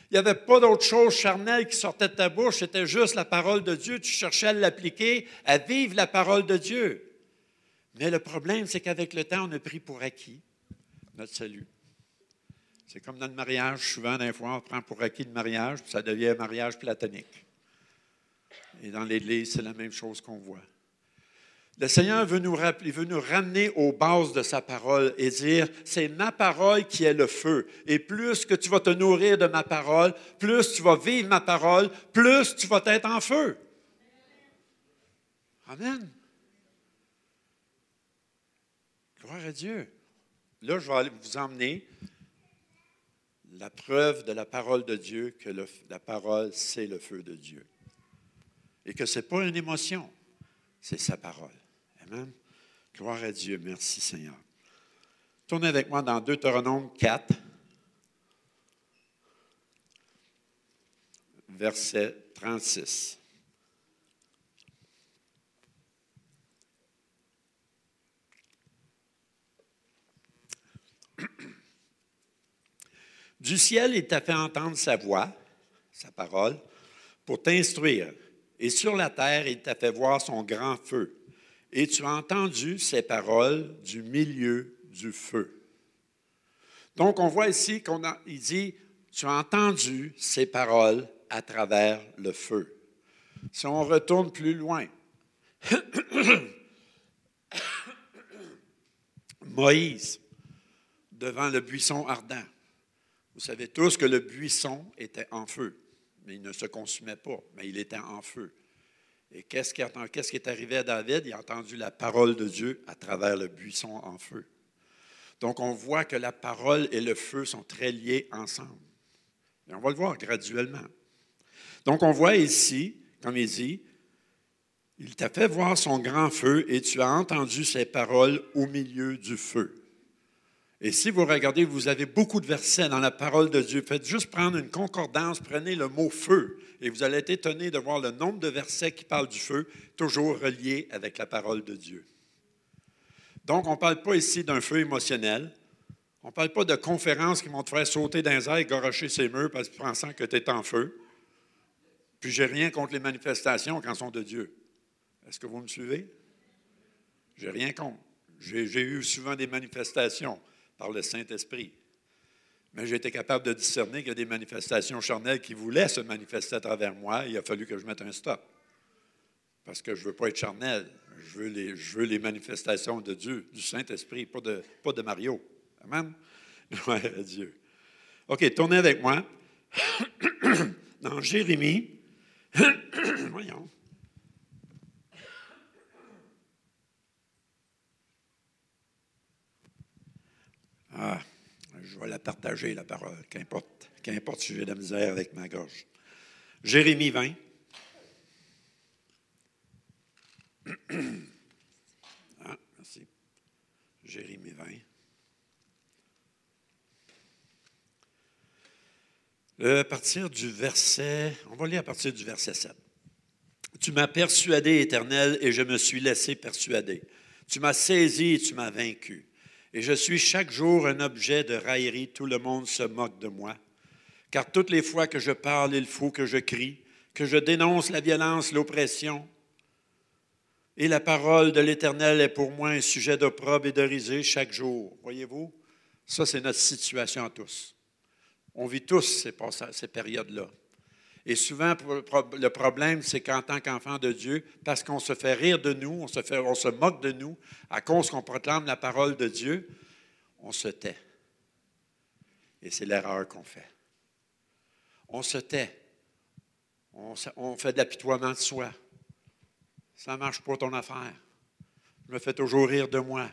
Il n'y avait pas d'autre chose charnelle qui sortait de ta bouche, c'était juste la parole de Dieu. Tu cherchais à l'appliquer, à vivre la parole de Dieu. Mais le problème, c'est qu'avec le temps, on a pris pour acquis notre salut. C'est comme dans le mariage, souvent, des fois, on prend pour acquis le mariage, puis ça devient un mariage platonique. Et dans l'Église, c'est la même chose qu'on voit. Le Seigneur veut nous, rappeler, veut nous ramener aux bases de sa parole et dire, c'est ma parole qui est le feu. Et plus que tu vas te nourrir de ma parole, plus tu vas vivre ma parole, plus tu vas être en feu. Amen. Gloire à Dieu. Là, je vais vous emmener la preuve de la parole de Dieu que la parole, c'est le feu de Dieu et que ce n'est pas une émotion, c'est sa parole. Amen. Gloire à Dieu. Merci Seigneur. Tournez avec moi dans Deutéronome 4, verset 36. Du ciel, il t'a fait entendre sa voix, sa parole, pour t'instruire et sur la terre, il t'a fait voir son grand feu. Et tu as entendu ses paroles du milieu du feu. Donc, on voit ici qu'il dit, tu as entendu ses paroles à travers le feu. Si on retourne plus loin, Moïse, devant le buisson ardent. Vous savez tous que le buisson était en feu il ne se consumait pas, mais il était en feu. Et qu'est-ce qui, est arrivé à David? Il a entendu la parole de Dieu à travers le buisson en feu. Donc, on voit que la parole et le feu sont très liés ensemble. Et on va le voir graduellement. Donc, on voit ici, comme il dit, il t'a fait voir son grand feu et tu as entendu ses paroles au milieu du feu. Et si vous regardez, vous avez beaucoup de versets dans la parole de Dieu. Faites juste prendre une concordance, prenez le mot feu, et vous allez être étonné de voir le nombre de versets qui parlent du feu, toujours reliés avec la parole de Dieu. Donc, on ne parle pas ici d'un feu émotionnel. On ne parle pas de conférences qui vont te faire sauter dans les et garocher ses murs parce que pensant que tu es en feu. Puis, j'ai rien contre les manifestations quand sont de Dieu. Est-ce que vous me suivez? J'ai rien contre. J'ai eu souvent des manifestations par le Saint-Esprit. Mais j'ai été capable de discerner qu'il y a des manifestations charnelles qui voulaient se manifester à travers moi. Il a fallu que je mette un stop. Parce que je ne veux pas être charnel. Je veux, les, manifestations de Dieu, du Saint-Esprit, pas de, pas de Mario. Amen? Gloire à Dieu. OK, tournez avec moi. Dans Jérémie. Voyons. Ah, je vais la partager, la parole, qu'importe, qu'importe si j'ai de la misère avec ma gorge. Jérémie 20. Ah, merci. Jérémie 20. Euh, À partir du verset, on va lire à partir du verset 7. Tu m'as persuadé, Éternel, et je me suis laissé persuader. Tu m'as saisi et tu m'as vaincu. Et je suis chaque jour un objet de raillerie. Tout le monde se moque de moi. Car toutes les fois que je parle, il faut que je crie, que je dénonce la violence, l'oppression. Et la parole de l'Éternel est pour moi un sujet d'opprobre et de risée chaque jour. Voyez-vous? Ça, c'est notre situation à tous. On vit tous ces, ces périodes-là. Et souvent, le pro- le problème, c'est qu'en tant qu'enfant de Dieu, parce qu'on se fait rire de nous, on se, fait, on se moque de nous, à cause qu'on proclame la parole de Dieu, on se tait. Et c'est l'erreur qu'on fait. On se tait. On, fait de l'apitoiement de soi. Ça ne marche pas ton affaire. Je me fais toujours rire de moi.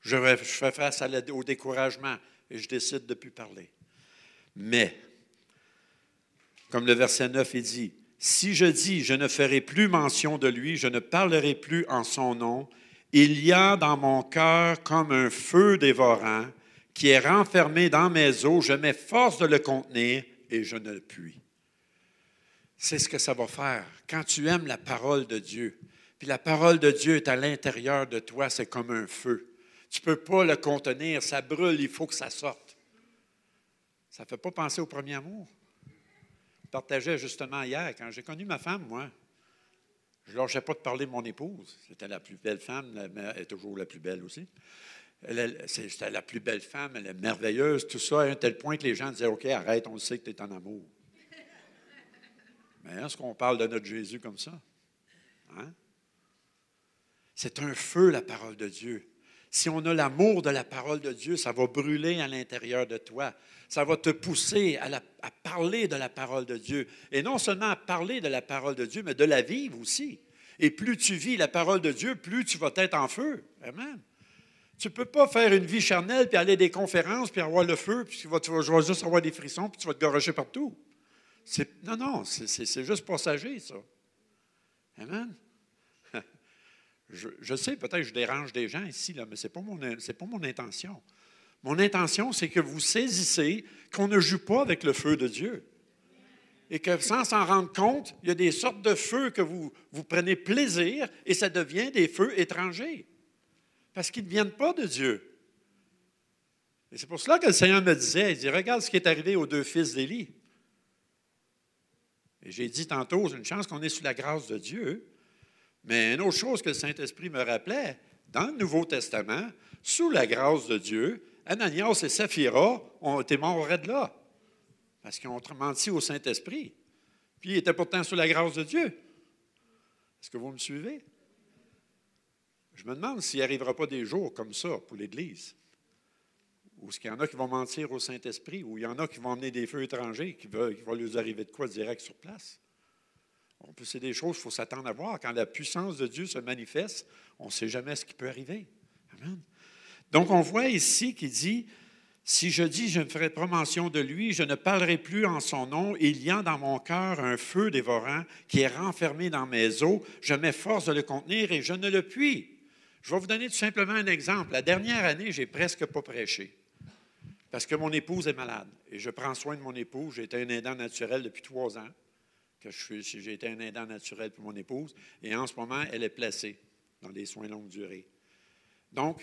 Je, fais face au découragement et je décide de ne plus parler. Mais, comme le verset 9 est dit, si je dis je ne ferai plus mention de lui, je ne parlerai plus en son nom, il y a dans mon cœur comme un feu dévorant qui est renfermé dans mes os, je m'efforce de le contenir et je ne le puis. C'est ce que ça va faire. Quand tu aimes la parole de Dieu, puis la parole de Dieu est à l'intérieur de toi, c'est comme un feu. Tu ne peux pas le contenir, ça brûle, il faut que ça sorte. Ça ne fait pas penser au premier amour. Partageais justement hier, quand j'ai connu ma femme, moi, je ne lâchais pas de parler de mon épouse. C'était la plus belle femme, elle est toujours la plus belle aussi. C'était la plus belle femme, elle est merveilleuse, tout ça, à un tel point que les gens disaient OK, arrête, on sait que tu es en amour. Mais est-ce qu'on parle de notre Jésus comme ça? Hein? C'est un feu, la parole de Dieu. Si on a l'amour de la parole de Dieu, ça va brûler à l'intérieur de toi. Ça va te pousser à, parler de la parole de Dieu. Et non seulement à parler de la parole de Dieu, mais de la vivre aussi. Et plus tu vis la parole de Dieu, plus tu vas être en feu. Amen. Tu ne peux pas faire une vie charnelle, puis aller à des conférences, puis avoir le feu, puis tu vas, juste avoir des frissons, puis tu vas te garocher partout. Non, non, c'est juste passager, ça. Amen. Je, sais, peut-être que je dérange des gens ici, mais ce n'est pas, mon- c'est pas mon intention. Mon intention, c'est que vous saisissez qu'on ne joue pas avec le feu de Dieu. Et que sans s'en rendre compte, il y a des sortes de feux que vous, vous prenez plaisir et ça devient des feux étrangers. Parce qu'ils ne viennent pas de Dieu. Et c'est pour cela que le Seigneur me disait, il dit, regarde ce qui est arrivé aux deux fils d'Élie. Et j'ai dit tantôt, une chance qu'on est sous la grâce de Dieu. Mais une autre chose que le Saint-Esprit me rappelait, dans le Nouveau Testament, sous la grâce de Dieu, Ananias et Saphira ont été morts de là. Parce qu'ils ont menti au Saint-Esprit. Puis ils étaient pourtant sous la grâce de Dieu. Est-ce que vous me suivez? Je me demande s'il n'arrivera pas des jours comme ça pour l'Église. Ou est-ce qu'il y en a qui vont mentir au Saint-Esprit, ou il y en a qui vont emmener des feux étrangers, qui, veulent, qui va arriver de quoi direct sur place. C'est des choses qu'il faut s'attendre à voir. Quand la puissance de Dieu se manifeste, on ne sait jamais ce qui peut arriver. Amen. Donc, on voit ici qu'il dit Si je dis, je ne ferai pas mention de lui, je ne parlerai plus en son nom, il y a dans mon cœur un feu dévorant qui est renfermé dans mes os, je m'efforce de le contenir et je ne le puis. Je vais vous donner tout simplement un exemple. La dernière année, j'ai presque pas prêché parce que mon épouse est malade et je prends soin de mon épouse. J'ai été un aidant naturel depuis trois ans que j'ai été un aidant naturel pour mon épouse, et en ce moment, elle est placée dans des soins longue durée. Donc,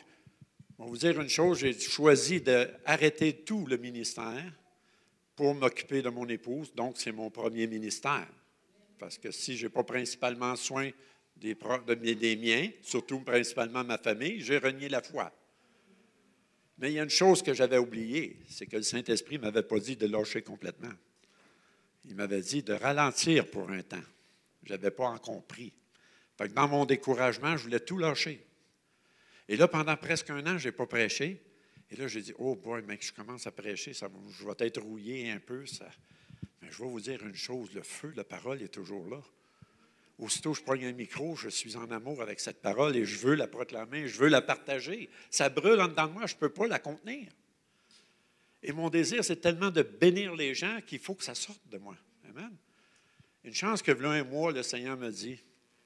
je vais vous dire une chose, j'ai choisi d'arrêter tout le ministère pour m'occuper de mon épouse, donc c'est mon premier ministère. Parce que si je n'ai pas principalement soin des, pro- de mes- des miens, surtout principalement ma famille, j'ai renié la foi. Mais il y a une chose que j'avais oubliée, c'est que le Saint-Esprit ne m'avait pas dit de lâcher complètement. Il m'avait dit de ralentir pour un temps. Je n'avais pas encore compris. Dans mon découragement, je voulais tout lâcher. Et là, pendant presque un an, je n'ai pas prêché. Et là, j'ai dit, oh boy, mec, je commence à prêcher, ça, je vais être rouillé un peu. Ça. Mais je vais vous dire une chose, le feu, la parole est toujours là. Aussitôt je prends un micro, je suis en amour avec cette parole et je veux la proclamer, je veux la partager. Ça brûle en dedans de moi, je ne peux pas la contenir. Et mon désir, c'est tellement de bénir les gens qu'il faut que ça sorte de moi. Amen. Une chance que, voilà un mois, le Seigneur me dit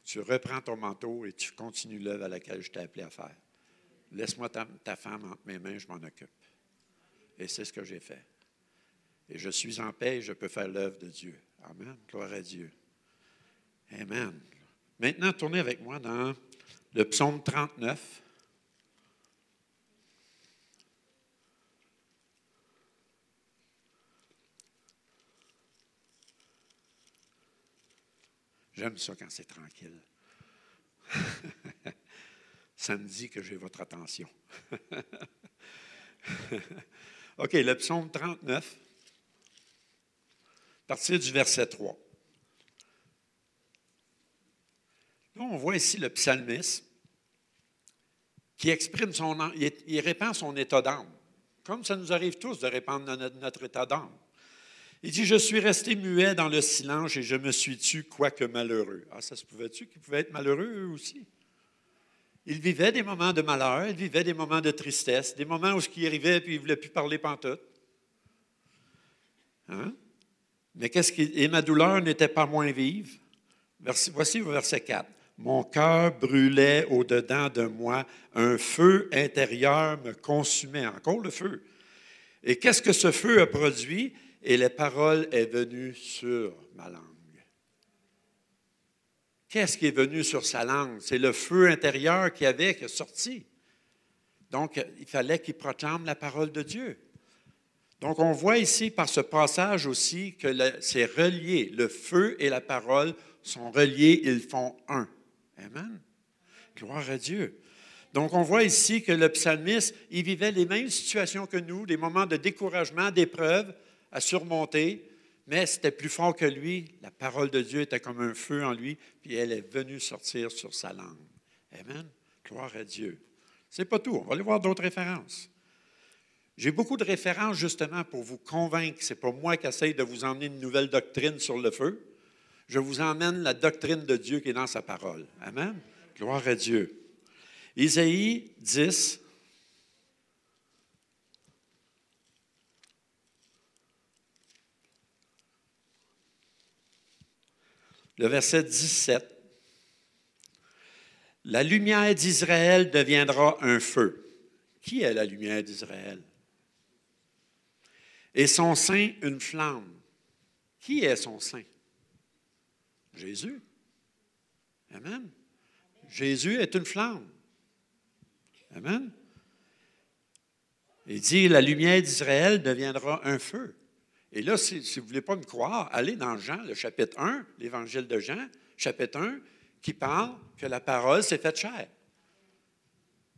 Tu reprends ton manteau et tu continues l'œuvre à laquelle je t'ai appelé à faire. Laisse-moi ta, ta femme entre mes mains, je m'en occupe. Et c'est ce que j'ai fait. Et je suis en paix et je peux faire l'œuvre de Dieu. Amen. Gloire à Dieu. Amen. Maintenant, tournez avec moi dans le psaume 39. J'aime ça quand c'est tranquille. ça me dit que j'ai votre attention. OK, le psaume 39, à partir du verset 3. Là, on voit ici le psalmiste qui exprime son, il répand son état d'âme, comme ça nous arrive tous de répandre notre, état d'âme. Il dit, je suis resté muet dans le silence et je me suis tu, quoique malheureux. Ah, ça se pouvait-tu qu'il pouvait être malheureux eux aussi? Il vivait des moments de malheur, il vivait des moments de tristesse, des moments où ce qui arrivait puis il ne voulait plus parler pantoute. Hein? Mais qu'est-ce qui. Et ma douleur n'était pas moins vive? voici le verset 4. Mon cœur brûlait au-dedans de moi, un feu intérieur me consumait, encore le feu. Et qu'est-ce que ce feu a produit? Et la parole est venue sur ma langue. Qu'est-ce qui est venu sur sa langue? C'est le feu intérieur qu'il avait qui est sorti. Donc, il fallait qu'il proclame la parole de Dieu. Donc, on voit ici par ce passage aussi que c'est relié. Le feu et la parole sont reliés, ils font un. Amen. Gloire à Dieu. Donc, on voit ici que le psalmiste, il vivait les mêmes situations que nous, des moments de découragement, d'épreuve à surmonter, mais c'était plus fort que lui. La parole de Dieu était comme un feu en lui, puis elle est venue sortir sur sa langue. Amen. Gloire à Dieu. C'est pas tout. On va aller voir d'autres références. J'ai beaucoup de références justement pour vous convaincre. Ce n'est pas moi qui essaye de vous emmener une nouvelle doctrine sur le feu je vous emmène la doctrine de Dieu qui est dans sa parole. Amen. Gloire à Dieu. Isaïe 10. Le verset 17. La lumière d'Israël deviendra un feu. Qui est la lumière d'Israël? Et son sein une flamme. Qui est son sein? Jésus. Amen. Jésus est une flamme. Amen. Il dit, la lumière d'Israël deviendra un feu. Et là, si, vous ne voulez pas me croire, allez dans Jean, le chapitre 1, l'évangile de Jean, chapitre 1, qui parle que la parole s'est faite chair.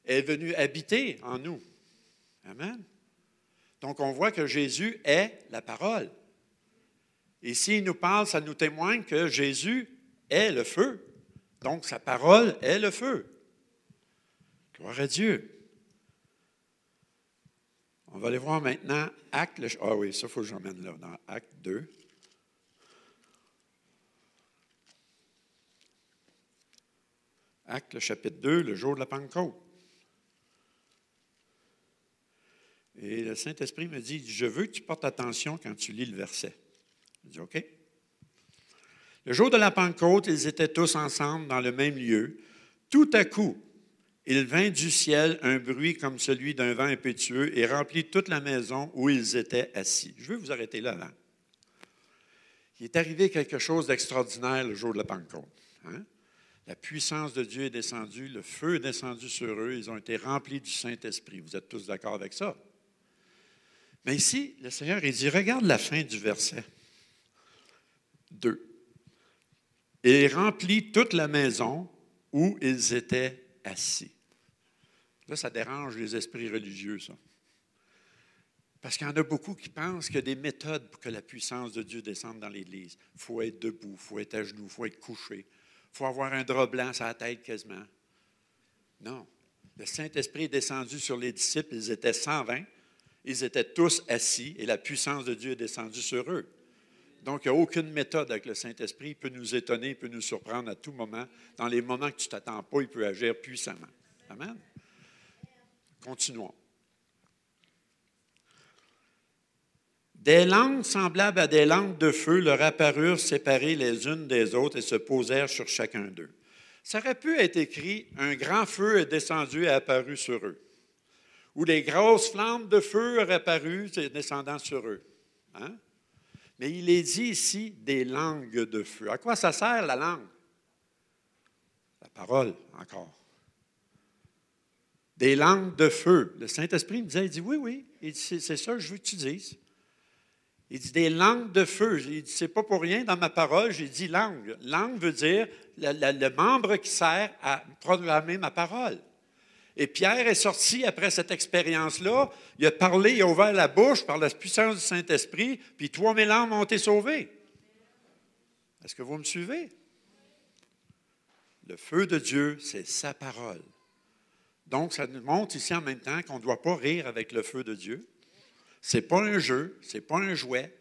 Elle est venue habiter en nous. Amen. Donc, on voit que Jésus est la parole. Et s'il nous parle, ça nous témoigne que Jésus est le feu. Donc, sa parole est le feu. Gloire à Dieu. On va aller voir maintenant Acte. Ah oui, ça, faut que j'emmène là, dans Acte 2. Acte, le chapitre 2, le jour de la Pentecôte. Et le Saint-Esprit me dit, je veux que tu portes attention quand tu lis le verset. Je dis OK. Le jour de la Pentecôte, ils étaient tous ensemble dans le même lieu. Tout à coup, il vint du ciel un bruit comme celui d'un vent impétueux et remplit toute la maison où ils étaient assis. Je veux vous arrêter là. Il est arrivé quelque chose d'extraordinaire le jour de la Pentecôte. Hein? La puissance de Dieu est descendue, le feu est descendu sur eux, ils ont été remplis du Saint-Esprit. Vous êtes tous d'accord avec ça? Mais ici, le Seigneur, il dit, regarde la fin du verset. 2. Et remplit toute la maison où ils étaient assis. Là, ça dérange les esprits religieux, ça. Parce qu'il y en a beaucoup qui pensent qu'il y a des méthodes pour que la puissance de Dieu descende dans l'Église. Il faut être debout, il faut être à genoux, il faut être couché, il faut avoir un drap blanc sur la tête quasiment. Non. Le Saint-Esprit est descendu sur les disciples, ils étaient 120, ils étaient tous assis et la puissance de Dieu est descendue sur eux. Donc, il n'y a aucune méthode avec le Saint-Esprit. Il peut nous étonner, il peut nous surprendre à tout moment. Dans les moments que tu ne t'attends pas, il peut agir puissamment. Amen. Continuons. Des langues semblables à des langues de feu leur apparurent séparées les unes des autres et se posèrent sur chacun d'eux. Ça aurait pu être écrit Un grand feu est descendu et apparu sur eux. Ou des grosses flammes de feu auraient apparu descendant sur eux. Hein? Mais il est dit ici des langues de feu. À quoi ça sert la langue? La parole, encore. Des langues de feu. Le Saint-Esprit me disait, il dit, oui, oui, c'est ça que je veux que tu dises. Il dit des langues de feu. Il dit, c'est pas pour rien dans ma parole, j'ai dit langue. Langue veut dire le, membre qui sert à proclamer ma parole. Et Pierre est sorti après cette expérience-là. Il a parlé, il a ouvert la bouche par la puissance du Saint-Esprit, puis trois mille âmes ont été sauvées. Est-ce que vous me suivez? Le feu de Dieu, c'est sa parole. Donc, ça nous montre ici en même temps qu'on ne doit pas rire avec le feu de Dieu. Ce n'est pas un jeu, ce n'est pas un jouet.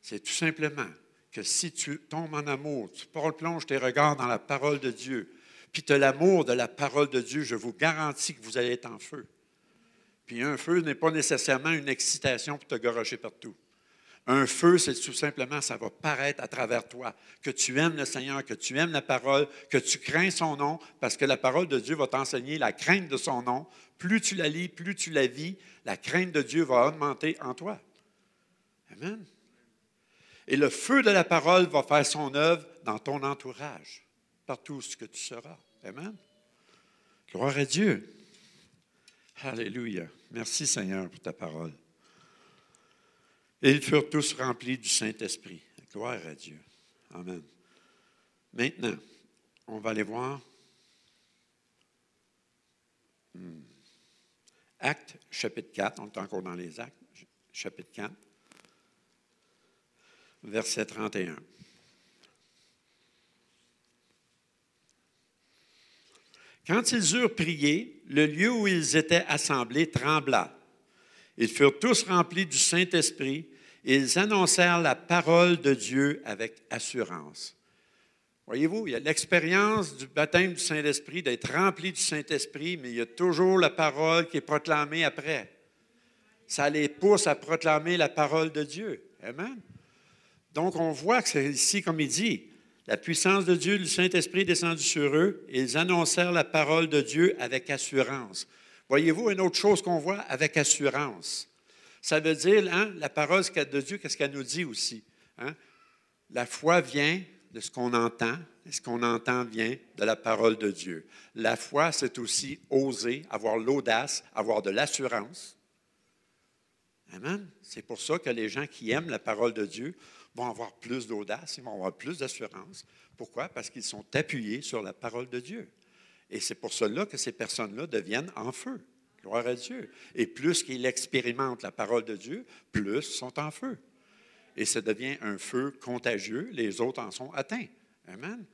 C'est tout simplement que si tu tombes en amour, tu plonges tes regards dans la parole de Dieu, puis tu as l'amour de la parole de Dieu, je vous garantis que vous allez être en feu. Puis un feu n'est pas nécessairement une excitation pour te garocher partout. Un feu, c'est tout simplement, ça va paraître à travers toi, que tu aimes le Seigneur, que tu aimes la parole, que tu crains son nom, parce que la parole de Dieu va t'enseigner la crainte de son nom. Plus tu la lis, plus tu la vis, la crainte de Dieu va augmenter en toi. Amen. Et le feu de la parole va faire son œuvre dans ton entourage, partout ce que tu seras. Amen. Gloire à Dieu. Alléluia. Merci Seigneur pour ta parole. Et ils furent tous remplis du Saint-Esprit. Gloire à Dieu. Amen. Maintenant, on va aller voir hmm. Acte chapitre 4. On est encore dans les actes. Chapitre 4. Verset 31. Quand ils eurent prié, le lieu où ils étaient assemblés trembla. Ils furent tous remplis du Saint-Esprit et ils annoncèrent la parole de Dieu avec assurance. Voyez-vous, il y a l'expérience du baptême du Saint-Esprit, d'être rempli du Saint-Esprit, mais il y a toujours la parole qui est proclamée après. Ça les pousse à proclamer la parole de Dieu. Amen. Donc, on voit que c'est ici, comme il dit, la puissance de Dieu, le Saint-Esprit descendu sur eux, et ils annoncèrent la parole de Dieu avec assurance. Voyez-vous, une autre chose qu'on voit? Avec assurance. Ça veut dire, hein, la parole de Dieu, qu'est-ce qu'elle nous dit aussi? Hein? La foi vient de ce qu'on entend, et ce qu'on entend vient de la parole de Dieu. La foi, c'est aussi oser, avoir l'audace, avoir de l'assurance. Amen. C'est pour ça que les gens qui aiment la parole de Dieu vont avoir plus d'audace, ils vont avoir plus d'assurance. Pourquoi? Parce qu'ils sont appuyés sur la parole de Dieu. Et c'est pour cela que ces personnes-là deviennent en feu. Gloire à Dieu. Et plus qu'ils expérimentent la parole de Dieu, plus sont en feu. Et ça devient un feu contagieux, les autres en sont atteints. Amen.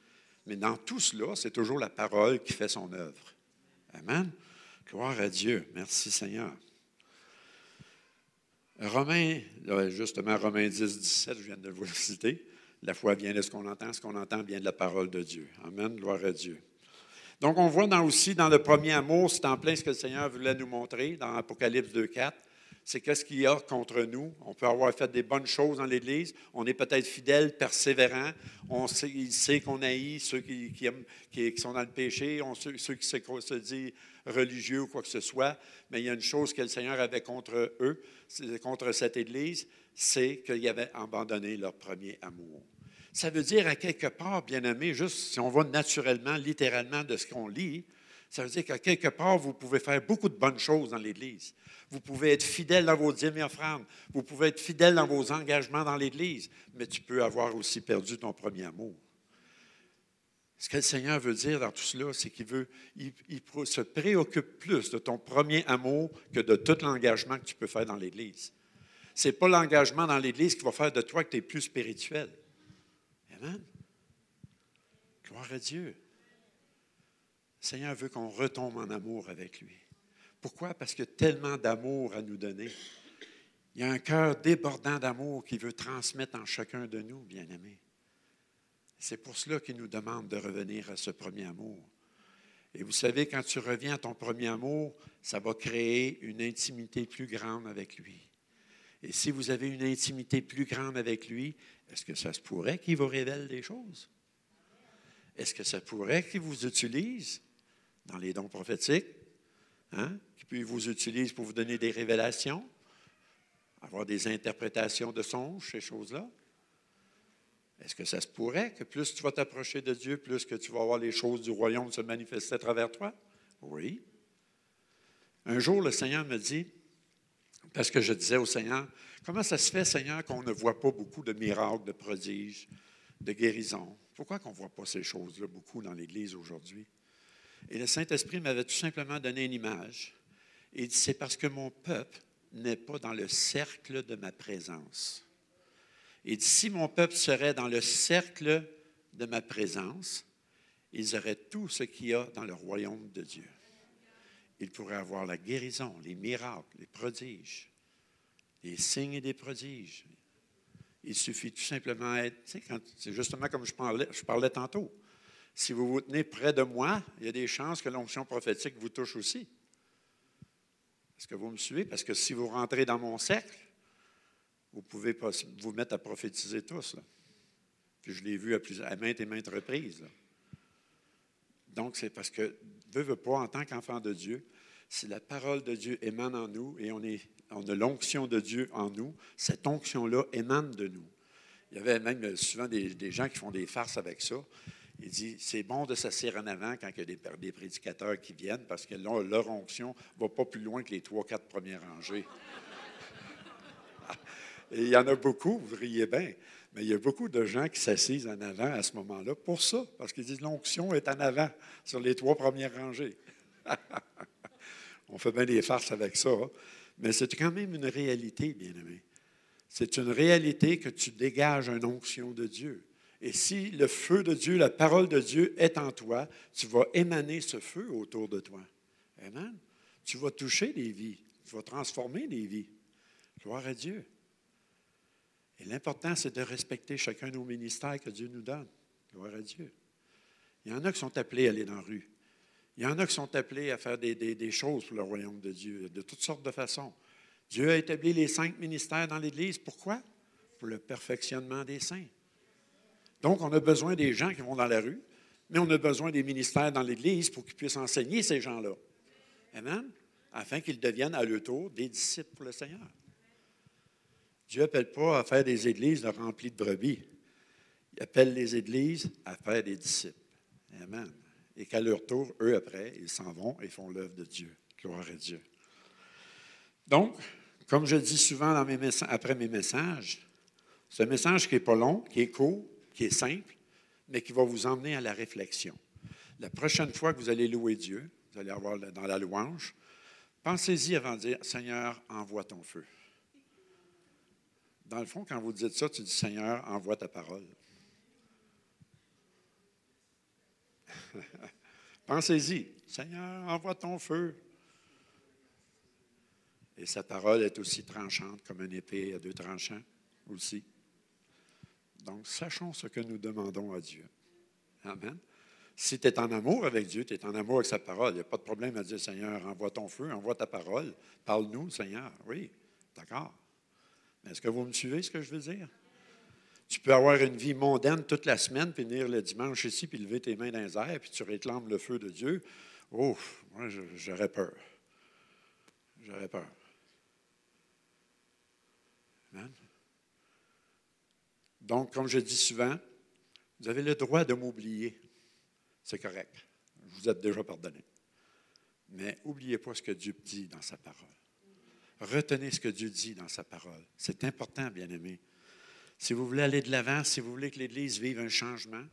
Mais dans tout cela, c'est toujours la parole qui fait son œuvre. Amen. Gloire à Dieu. Merci Seigneur. Romains, justement, Romains 10, 17, je viens de vous le citer. La foi vient de ce qu'on entend, ce qu'on entend vient de la parole de Dieu. Amen, gloire à Dieu. Donc, on voit dans, aussi dans le premier amour, c'est en plein ce que le Seigneur voulait nous montrer dans Apocalypse 2, 4. C'est qu'est-ce qu'il y a contre nous? On peut avoir fait des bonnes choses dans l'Église. On est peut-être fidèle, persévérant. On sait, il sait qu'on haït ceux qui, qui, sont dans le péché, on, ceux, qui se, se disent religieux ou quoi que ce soit, mais il y a une chose que le Seigneur avait contre eux, contre cette Église, c'est qu'ils avaient abandonné leur premier amour. Ça veut dire à quelque part, bien aimé, juste si on va naturellement, littéralement de ce qu'on lit, ça veut dire qu'à quelque part, vous pouvez faire beaucoup de bonnes choses dans l'Église. Vous pouvez être fidèle dans vos dîmes et offrandes. Vous pouvez être fidèle dans vos engagements dans l'Église, mais tu peux avoir aussi perdu ton premier amour. Ce que le Seigneur veut dire dans tout cela, c'est qu'il veut, se préoccupe plus de ton premier amour que de tout l'engagement que tu peux faire dans l'Église. Ce n'est pas l'engagement dans l'Église qui va faire de toi que tu es plus spirituel. Amen. Gloire à Dieu. Le Seigneur veut qu'on retombe en amour avec lui. Pourquoi? Parce qu'il y a tellement d'amour à nous donner. Il y a un cœur débordant d'amour qui veut transmettre en chacun de nous, bien-aimés. C'est pour cela qu'il nous demande de revenir à ce premier amour. Et vous savez, quand tu reviens à ton premier amour, ça va créer une intimité plus grande avec lui. Et si vous avez une intimité plus grande avec lui, est-ce que ça se pourrait qu'il vous révèle des choses? Est-ce que ça pourrait qu'il vous utilise dans les dons prophétiques? Hein? Qu'il vous utilise pour vous donner des révélations? avoir des interprétations de songes, ces choses-là? Est-ce que ça se pourrait que plus tu vas t'approcher de Dieu, plus que tu vas voir les choses du royaume se manifester à travers toi? Oui. Un jour, le Seigneur me dit, parce que je disais au Seigneur, comment ça se fait, Seigneur, qu'on ne voit pas beaucoup de miracles, de prodiges, de guérisons? Pourquoi qu'on ne voit pas ces choses-là beaucoup dans l'Église aujourd'hui? Et le Saint-Esprit m'avait tout simplement donné une image. Il dit, c'est parce que mon peuple n'est pas dans le cercle de ma présence. Il dit, si mon peuple serait dans le cercle de ma présence, ils auraient tout ce qu'il y a dans le royaume de Dieu. Ils pourraient avoir la guérison, les miracles, les prodiges, les signes et des prodiges. Il suffit tout simplement d'être, c'est justement comme je parlais, je parlais tantôt. Si vous vous tenez près de moi, il y a des chances que l'onction prophétique vous touche aussi. Est-ce que vous me suivez? Parce que si vous rentrez dans mon cercle, vous pouvez vous mettre à prophétiser tous. Puis je l'ai vu à, plusieurs, maintes et maintes reprises. Donc, c'est parce que, veut, veut pas, en tant qu'enfant de Dieu, si la parole de Dieu émane en nous et on, est, on a l'onction de Dieu en nous, cette onction-là émane de nous. Il y avait même souvent des, des gens qui font des farces avec ça. Il dit, c'est bon de s'asseoir en avant quand il y a des, prédicateurs qui viennent parce que leur onction ne va pas plus loin que les trois, quatre premières rangées. Et il y en a beaucoup, vous riez bien, mais il y a beaucoup de gens qui s'assisent en avant à ce moment-là pour ça, parce qu'ils disent l'onction est en avant sur les trois premières rangées. On fait bien des farces avec ça, hein. mais c'est quand même une réalité, bien-aimé. C'est une réalité que tu dégages une onction de Dieu. Et si le feu de Dieu, la parole de Dieu est en toi, tu vas émaner ce feu autour de toi. Amen. Tu vas toucher des vies. Tu vas transformer des vies. Gloire à Dieu. Et l'important, c'est de respecter chacun nos ministères que Dieu nous donne. Gloire à Dieu. Il y en a qui sont appelés à aller dans la rue. Il y en a qui sont appelés à faire des, des choses pour le royaume de Dieu, de toutes sortes de façons. Dieu a établi les cinq ministères dans l'Église. Pourquoi? Pour le perfectionnement des saints. Donc, on a besoin des gens qui vont dans la rue, mais on a besoin des ministères dans l'Église pour qu'ils puissent enseigner ces gens-là. Amen? Afin qu'ils deviennent à leur tour des disciples pour le Seigneur. Dieu n'appelle pas à faire des églises remplies de brebis. Il appelle les églises à faire des disciples. Amen. Et qu'à leur tour, eux après, ils s'en vont et font l'œuvre de Dieu. Gloire à Dieu. Donc, comme je dis souvent après mes messages, c'est un message qui n'est pas long, qui est court, qui est simple, mais qui va vous emmener à la réflexion. La prochaine fois que vous allez louer Dieu, vous allez avoir dans la louange, pensez-y avant de dire Seigneur, envoie ton feu. Dans le fond, quand vous dites ça, tu dis Seigneur, envoie ta parole. Pensez-y. Seigneur, envoie ton feu. Et sa parole est aussi tranchante comme une épée à deux tranchants aussi. Donc, sachons ce que nous demandons à Dieu. Amen. Si tu es en amour avec Dieu, tu es en amour avec sa parole, il n'y a pas de problème à dire Seigneur, envoie ton feu, envoie ta parole, parle-nous, Seigneur. Oui, d'accord. Est-ce que vous me suivez ce que je veux dire? Tu peux avoir une vie mondaine toute la semaine, puis venir le dimanche ici, puis lever tes mains dans les airs, puis tu réclames le feu de Dieu. Ouf, moi, j'aurais peur. J'aurais peur. Amen. Donc, comme je dis souvent, vous avez le droit de m'oublier. C'est correct. Vous êtes déjà pardonné. Mais n'oubliez pas ce que Dieu dit dans sa parole. Retenez ce que Dieu dit dans sa parole. C'est important, bien-aimé. Si vous voulez aller de l'avant, si vous voulez que l'Église vive un changement,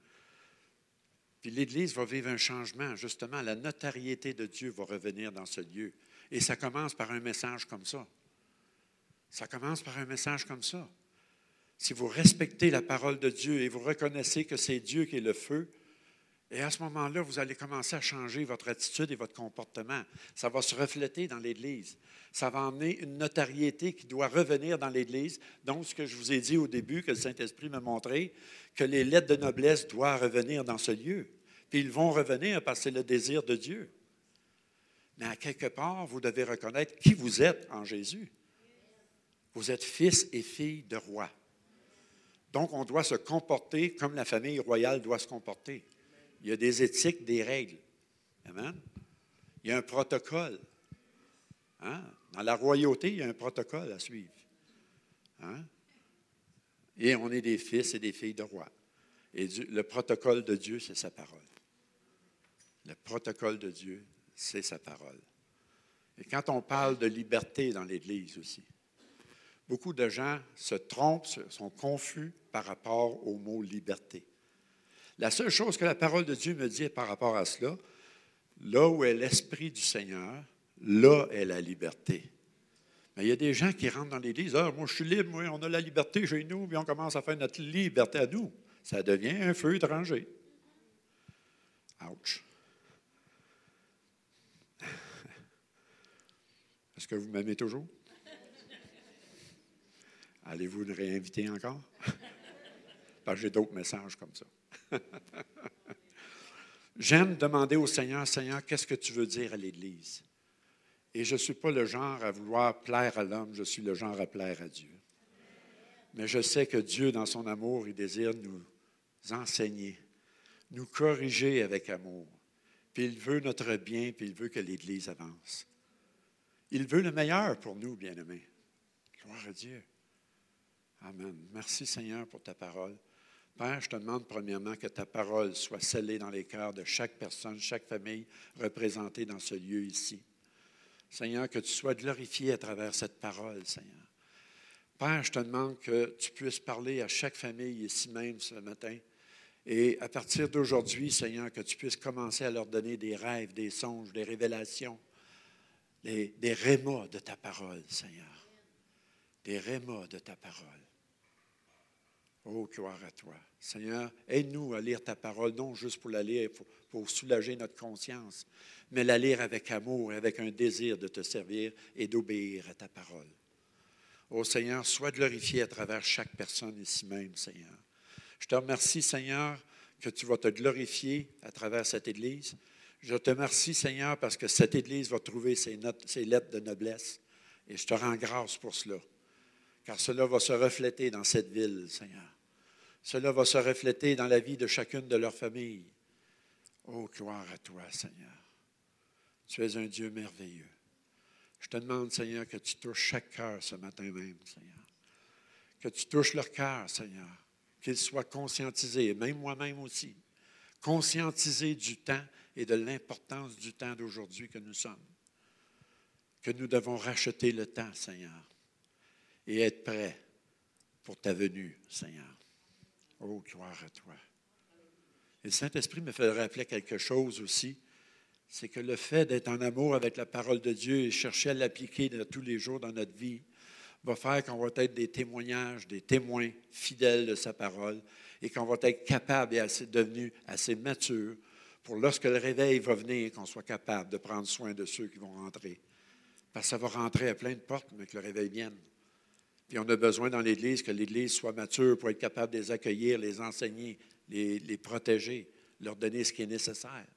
puis l'Église va vivre un changement, justement, la notariété de Dieu va revenir dans ce lieu. Et ça commence par un message comme ça. Ça commence par un message comme ça. Si vous respectez la parole de Dieu et vous reconnaissez que c'est Dieu qui est le feu, et à ce moment-là, vous allez commencer à changer votre attitude et votre comportement. Ça va se refléter dans l'Église. Ça va emmener une notariété qui doit revenir dans l'Église. Donc, ce que je vous ai dit au début, que le Saint-Esprit m'a montré, que les lettres de noblesse doivent revenir dans ce lieu. Puis ils vont revenir parce que c'est le désir de Dieu. Mais à quelque part, vous devez reconnaître qui vous êtes en Jésus. Vous êtes fils et fille de roi. Donc, on doit se comporter comme la famille royale doit se comporter. Il y a des éthiques, des règles. Amen. Il y a un protocole. Hein? Dans la royauté, il y a un protocole à suivre. Hein? Et on est des fils et des filles de roi. Et le protocole de Dieu, c'est sa parole. Le protocole de Dieu, c'est sa parole. Et quand on parle de liberté dans l'Église aussi, beaucoup de gens se trompent, sont confus par rapport au mot liberté. La seule chose que la parole de Dieu me dit par rapport à cela, là où est l'Esprit du Seigneur, là est la liberté. Mais il y a des gens qui rentrent dans l'Église, ah, moi je suis libre, on a la liberté chez nous, puis on commence à faire notre liberté à nous. Ça devient un feu étranger. Ouch. Est-ce que vous m'aimez toujours? Allez-vous nous réinviter encore? Parce que j'ai d'autres messages comme ça. J'aime demander au Seigneur, Seigneur, qu'est-ce que tu veux dire à l'Église? Et je ne suis pas le genre à vouloir plaire à l'homme, je suis le genre à plaire à Dieu. Mais je sais que Dieu, dans son amour, il désire nous enseigner, nous corriger avec amour. Puis il veut notre bien, puis il veut que l'Église avance. Il veut le meilleur pour nous, bien-aimés. Gloire à Dieu. Amen. Merci Seigneur pour ta parole. Père, je te demande premièrement que ta parole soit scellée dans les cœurs de chaque personne, chaque famille représentée dans ce lieu ici. Seigneur, que tu sois glorifié à travers cette parole, Seigneur. Père, je te demande que tu puisses parler à chaque famille ici même ce matin. Et à partir d'aujourd'hui, Seigneur, que tu puisses commencer à leur donner des rêves, des songes, des révélations, des, des rémas de ta parole, Seigneur. Des rémas de ta parole. Oh, gloire à toi. Seigneur, aide-nous à lire ta parole, non juste pour la lire, pour, pour soulager notre conscience, mais la lire avec amour et avec un désir de te servir et d'obéir à ta parole. Oh Seigneur, sois glorifié à travers chaque personne ici même, Seigneur. Je te remercie, Seigneur, que tu vas te glorifier à travers cette Église. Je te remercie, Seigneur, parce que cette Église va trouver ses, lettres de noblesse. Et je te rends grâce pour cela. Car cela va se refléter dans cette ville, Seigneur. Cela va se refléter dans la vie de chacune de leurs familles. Oh, gloire à toi, Seigneur. Tu es un Dieu merveilleux. Je te demande, Seigneur, que tu touches chaque cœur ce matin même, Seigneur. Que tu touches leur cœur, Seigneur. Qu'ils soient conscientisés, et même moi-même aussi, conscientisés du temps et de l'importance du temps d'aujourd'hui que nous sommes. Que nous devons racheter le temps, Seigneur, et être prêts pour ta venue, Seigneur. Oh, gloire à toi. Et le Saint-Esprit me fait rappeler quelque chose aussi c'est que le fait d'être en amour avec la parole de Dieu et chercher à l'appliquer tous les jours dans notre vie va faire qu'on va être des témoignages, des témoins fidèles de sa parole et qu'on va être capable et assez devenu assez mature pour lorsque le réveil va venir, qu'on soit capable de prendre soin de ceux qui vont rentrer. Parce que ça va rentrer à plein de portes, mais que le réveil vienne. Puis on a besoin dans l'Église que l'Église soit mature pour être capable de les accueillir, les enseigner, les, protéger, leur donner ce qui est nécessaire.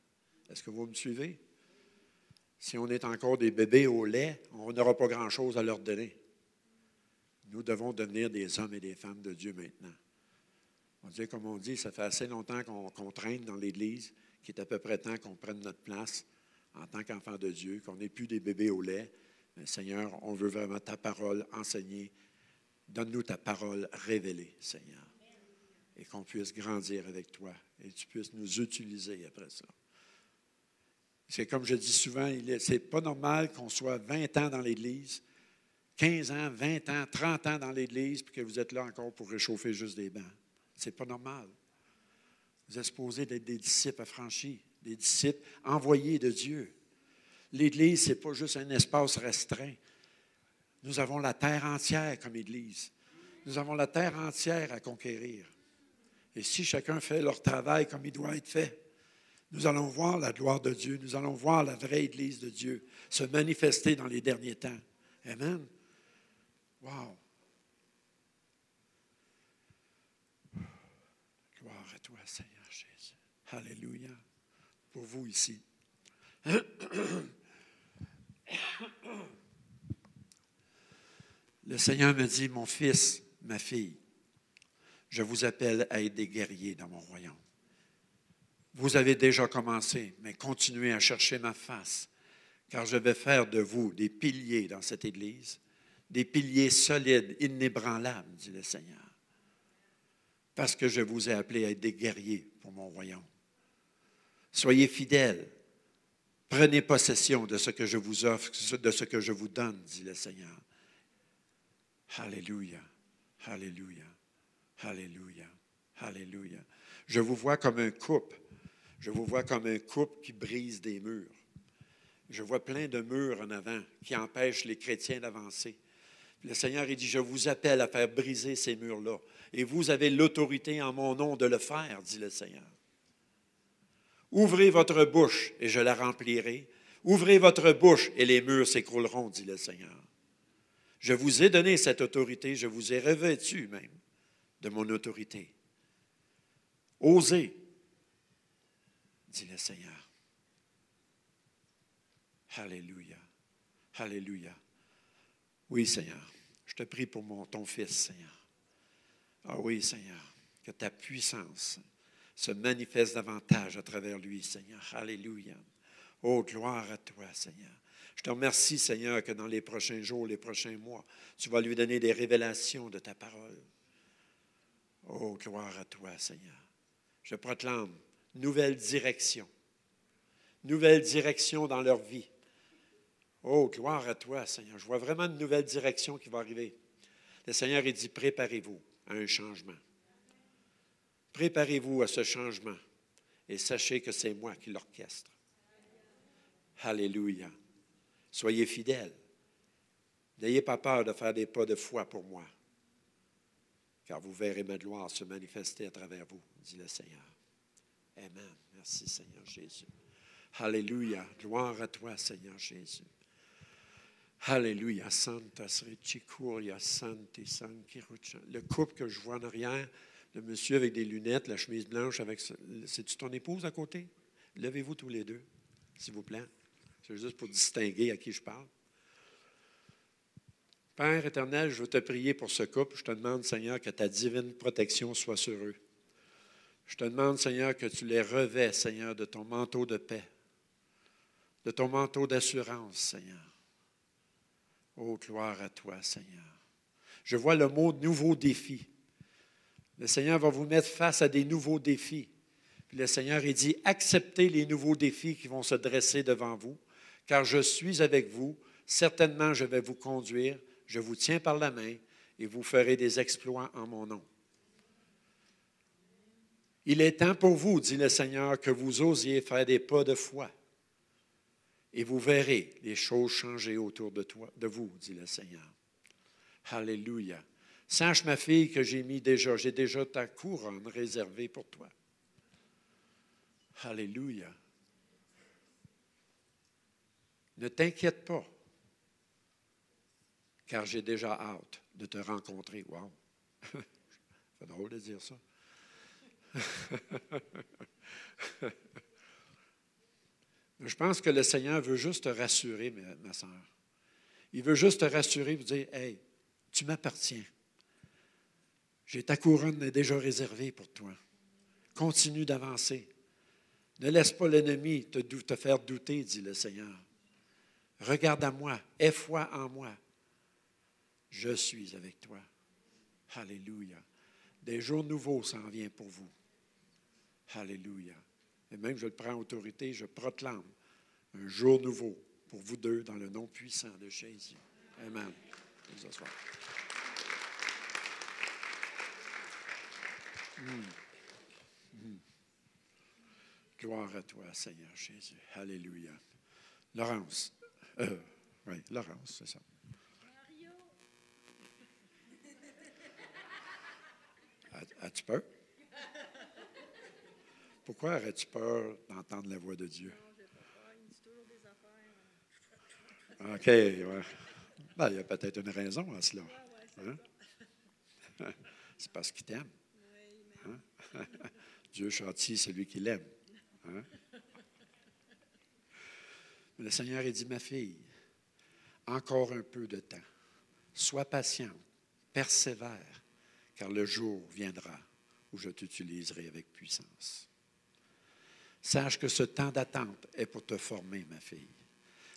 Est-ce que vous me suivez? Si on est encore des bébés au lait, on n'aura pas grand-chose à leur donner. Nous devons devenir des hommes et des femmes de Dieu maintenant. On dit, comme on dit, ça fait assez longtemps qu'on traîne dans l'Église qu'il est à peu près temps qu'on prenne notre place en tant qu'enfant de Dieu, qu'on n'est plus des bébés au lait. Mais Seigneur, on veut vraiment ta parole enseignée. Donne-nous ta parole révélée, Seigneur. Et qu'on puisse grandir avec toi et tu puisses nous utiliser après ça. C'est comme je dis souvent, ce n'est pas normal qu'on soit 20 ans dans l'Église, 15 ans, 20 ans, 30 ans dans l'Église, puis que vous êtes là encore pour réchauffer juste des bancs. Ce n'est pas normal. Vous êtes supposés d'être des disciples affranchis, des disciples envoyés de Dieu. L'Église, ce n'est pas juste un espace restreint. Nous avons la terre entière comme Église. Nous avons la terre entière à conquérir. Et si chacun fait leur travail comme il doit être fait, nous allons voir la gloire de Dieu, nous allons voir la vraie Église de Dieu se manifester dans les derniers temps. Amen. Wow. Gloire à toi, Seigneur Jésus. Alléluia. Pour vous ici. Le Seigneur me dit, mon fils, ma fille, je vous appelle à être des guerriers dans mon royaume. Vous avez déjà commencé, mais continuez à chercher ma face, car je vais faire de vous des piliers dans cette Église, des piliers solides, inébranlables, dit le Seigneur. Parce que je vous ai appelés à être des guerriers pour mon royaume. Soyez fidèles. Prenez possession de ce que je vous offre, de ce que je vous donne, dit le Seigneur. Alléluia, Alléluia, Alléluia, Alléluia. Je vous vois comme un couple. Je vous vois comme un couple qui brise des murs. Je vois plein de murs en avant qui empêchent les chrétiens d'avancer. Le Seigneur dit, je vous appelle à faire briser ces murs-là. Et vous avez l'autorité en mon nom de le faire, dit le Seigneur. Ouvrez votre bouche et je la remplirai. Ouvrez votre bouche et les murs s'écrouleront, dit le Seigneur. Je vous ai donné cette autorité, je vous ai revêtu même de mon autorité. Osez, dit le Seigneur. Alléluia. Alléluia. Oui, Seigneur. Je te prie pour ton Fils, Seigneur. Ah oui, Seigneur, que ta puissance se manifeste davantage à travers lui, Seigneur. Alléluia. Oh, gloire à toi, Seigneur. Je te remercie, Seigneur, que dans les prochains jours, les prochains mois, tu vas lui donner des révélations de ta parole. Oh, gloire à toi, Seigneur. Je proclame nouvelle direction. Nouvelle direction dans leur vie. Oh, gloire à toi, Seigneur. Je vois vraiment une nouvelle direction qui va arriver. Le Seigneur, il dit, préparez-vous à un changement. Préparez-vous à ce changement et sachez que c'est moi qui l'orchestre. Alléluia. Soyez fidèles. N'ayez pas peur de faire des pas de foi pour moi, car vous verrez ma gloire se manifester à travers vous, dit le Seigneur. Amen. Merci, Seigneur Jésus. Alléluia. Gloire à toi, Seigneur Jésus. Alléluia. Santa Santi Le couple que je vois en arrière, le monsieur avec des lunettes, la chemise blanche, avec. C'est-tu ton épouse à côté? Levez-vous tous les deux, s'il vous plaît. C'est juste pour distinguer à qui je parle. Père éternel, je veux te prier pour ce couple. Je te demande, Seigneur, que ta divine protection soit sur eux. Je te demande, Seigneur, que tu les revais, Seigneur, de ton manteau de paix, de ton manteau d'assurance, Seigneur. Oh, gloire à toi, Seigneur. Je vois le mot nouveau défi. Le Seigneur va vous mettre face à des nouveaux défis. Puis le Seigneur, il dit, acceptez les nouveaux défis qui vont se dresser devant vous, car je suis avec vous. Certainement, je vais vous conduire. Je vous tiens par la main et vous ferez des exploits en mon nom. Il est temps pour vous, dit le Seigneur, que vous osiez faire des pas de foi. Et vous verrez les choses changer autour de, vous, dit le Seigneur. Alléluia. Sache, ma fille, que j'ai mis déjà, j'ai déjà ta couronne réservée pour toi. Alléluia. Ne t'inquiète pas, car j'ai déjà hâte de te rencontrer. Wow! C'est drôle de dire ça. Je pense que le Seigneur veut juste te rassurer, ma, soeur. Il veut juste te rassurer, vous dire Hey, tu m'appartiens. J'ai ta couronne déjà réservée pour toi. Continue d'avancer. Ne laisse pas l'ennemi te, te, faire douter, dit le Seigneur. Regarde à moi, aie foi en moi. Je suis avec toi. Alléluia. Des jours nouveaux s'en viennent pour vous. Alléluia. Et même, je le prends en autorité, je proclame un jour nouveau pour vous deux dans le nom puissant de Jésus. Amen. Hmm. Gloire à toi, Seigneur Jésus. Alléluia. Laurence. Euh, oui, Laurence, c'est ça. As-tu peur? Pourquoi aurais-tu peur d'entendre la voix de Dieu? OK, ouais. Ben, il y a peut-être une raison à cela. Hein? C'est parce qu'il t'aime. Hein? Dieu châtie celui qui l'aime. Hein? Le Seigneur a dit, ma fille, encore un peu de temps. Sois patient, persévère, car le jour viendra où je t'utiliserai avec puissance. Sache que ce temps d'attente est pour te former, ma fille.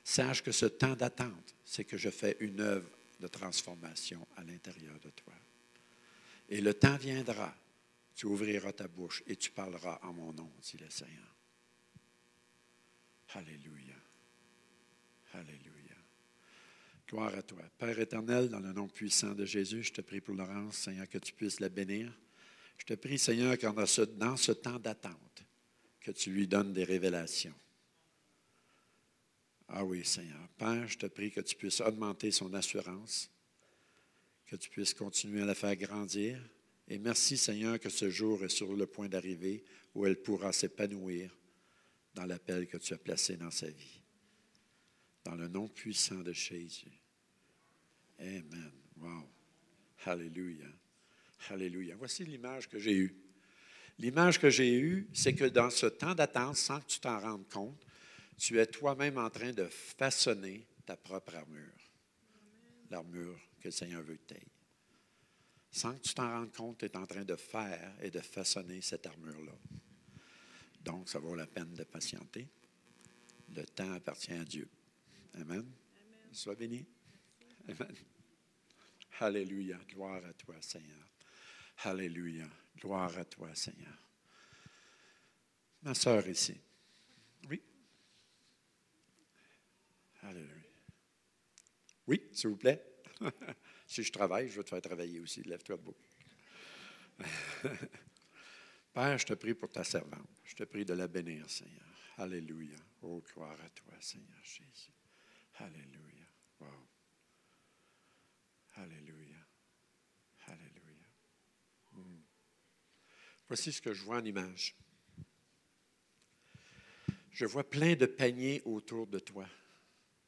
Sache que ce temps d'attente, c'est que je fais une œuvre de transformation à l'intérieur de toi. Et le temps viendra, tu ouvriras ta bouche et tu parleras en mon nom, dit le Seigneur. Alléluia. Alléluia. Gloire à toi. Père éternel, dans le nom puissant de Jésus, je te prie pour Laurence, Seigneur, que tu puisses la bénir. Je te prie, Seigneur, que dans ce, dans ce temps d'attente, que tu lui donnes des révélations. Ah oui, Seigneur. Père, je te prie que tu puisses augmenter son assurance, que tu puisses continuer à la faire grandir. Et merci, Seigneur, que ce jour est sur le point d'arriver où elle pourra s'épanouir dans l'appel que tu as placé dans sa vie. Dans le nom puissant de Jésus. Amen. Wow. Alléluia. Alléluia. Voici l'image que j'ai eue. L'image que j'ai eue, c'est que dans ce temps d'attente, sans que tu t'en rendes compte, tu es toi-même en train de façonner ta propre armure. L'armure que le Seigneur veut que tu. Sans que tu t'en rendes compte, tu es en train de faire et de façonner cette armure-là. Donc, ça vaut la peine de patienter. Le temps appartient à Dieu. Amen. Sois béni. Amen. Alléluia. Gloire à toi, Seigneur. Alléluia. Gloire à toi, Seigneur. Ma sœur ici. Oui. Alléluia. Oui, s'il vous plaît. si je travaille, je veux te faire travailler aussi. Lève-toi debout. Père, je te prie pour ta servante. Je te prie de la bénir, Seigneur. Alléluia. Oh, gloire à toi, Seigneur Jésus. Alléluia. Alléluia. Alléluia. Hmm. Voici ce que je vois en image. Je vois plein de paniers autour de toi.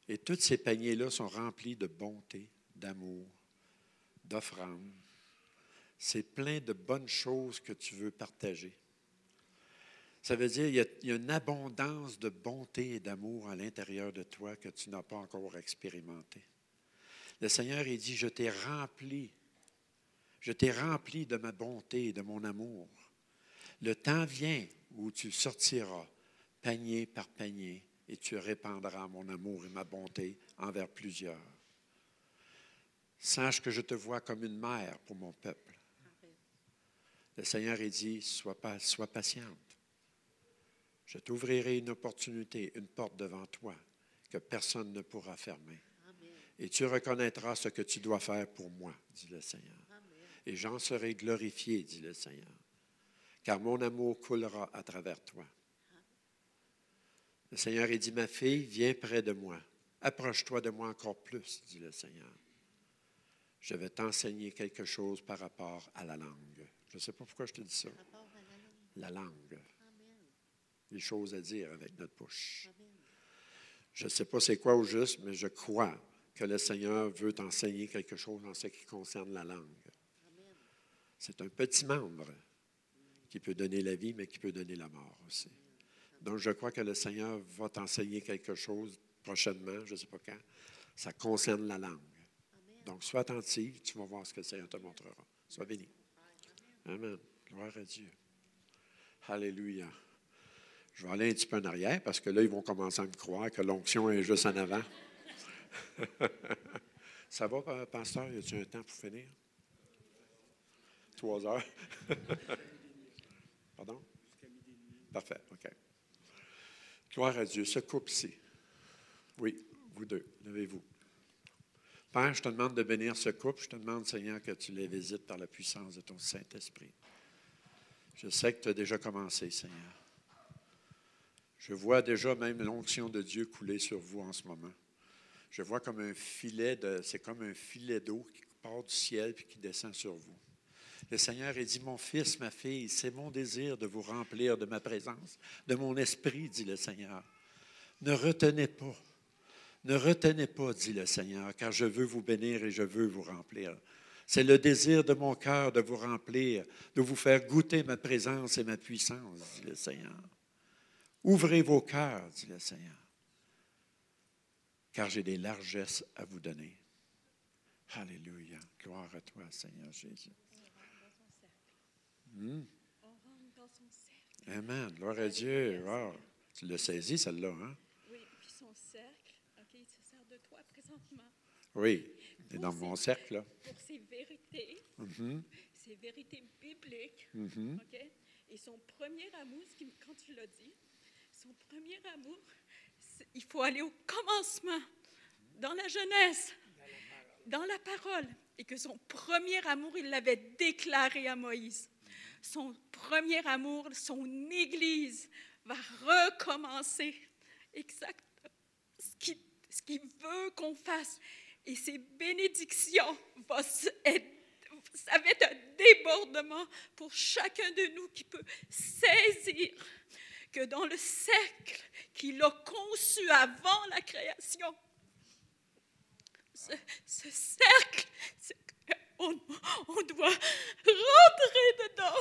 Et tous ces paniers-là sont remplis de bonté, d'amour, d'offrandes. C'est plein de bonnes choses que tu veux partager. Ça veut dire qu'il y, a, il y a une abondance de bonté et d'amour à l'intérieur de toi que tu n'as pas encore expérimenté. Le Seigneur, il dit, je t'ai rempli, je t'ai rempli de ma bonté et de mon amour. Le temps vient où tu sortiras panier par panier et tu répandras mon amour et ma bonté envers plusieurs. Sache que je te vois comme une mère pour mon peuple. Le Seigneur il dit, sois, pas, sois patiente. Je t'ouvrirai une opportunité, une porte devant toi que personne ne pourra fermer. Et tu reconnaîtras ce que tu dois faire pour moi, dit le Seigneur. Et j'en serai glorifié, dit le Seigneur, car mon amour coulera à travers toi. Le Seigneur il dit, ma fille, viens près de moi. Approche-toi de moi encore plus, dit le Seigneur. Je vais t'enseigner quelque chose par rapport à la langue. Je ne sais pas pourquoi je te dis ça. La langue. Les choses à dire avec notre bouche. Je ne sais pas c'est quoi au juste, mais je crois que le Seigneur veut t'enseigner quelque chose en ce qui concerne la langue. C'est un petit membre qui peut donner la vie, mais qui peut donner la mort aussi. Donc, je crois que le Seigneur va t'enseigner quelque chose prochainement, je ne sais pas quand. Ça concerne la langue. Donc, sois attentive, tu vas voir ce que le Seigneur te montrera. Sois béni. Amen. Gloire à Dieu. Alléluia. Je vais aller un petit peu en arrière parce que là, ils vont commencer à me croire que l'onction est juste en avant. Ça va, pasteur? Y a-t-il un temps pour finir? Trois heures? Pardon? Parfait, OK. Gloire à Dieu. Ce couple-ci. Oui, vous deux, levez-vous. Père, je te demande de bénir ce couple. Je te demande, Seigneur, que tu les visites par la puissance de ton Saint-Esprit. Je sais que tu as déjà commencé, Seigneur. Je vois déjà même l'onction de Dieu couler sur vous en ce moment. Je vois comme un filet filet d'eau qui part du ciel puis qui descend sur vous. Le Seigneur a dit, mon fils, ma fille, c'est mon désir de vous remplir de ma présence, de mon esprit, dit le Seigneur. Ne retenez pas, ne retenez pas, dit le Seigneur, car je veux vous bénir et je veux vous remplir. C'est le désir de mon cœur de vous remplir, de vous faire goûter ma présence et ma puissance, dit le Seigneur. Ouvrez vos cœurs, dit le Seigneur, car j'ai des largesses à vous donner. Alléluia. Gloire à toi, Seigneur Jésus. Hmm. Amen. Gloire à Dieu. Wow. Tu l'as saisi, celle-là, hein? Oui, puis son cercle, OK, il se sert de toi présentement. Oui. Tu es dans mon cercle, là. pour ses vérités, Mhm, ses vérités bibliques. mhm. OK? Et son premier amour, quand tu l'as dit, son premier amour, il faut aller au commencement, dans la jeunesse, dans la parole. Et que son premier amour, il l'avait déclaré à Moïse. Son premier amour, son Église va recommencer exactement ce qu'il veut qu'on fasse. Et ces bénédictions, vont être- ça va être un débordement pour chacun de nous qui peut saisir que dans le cercle qu'il a conçu avant la création, ce, ce cercle, on, doit rentrer dedans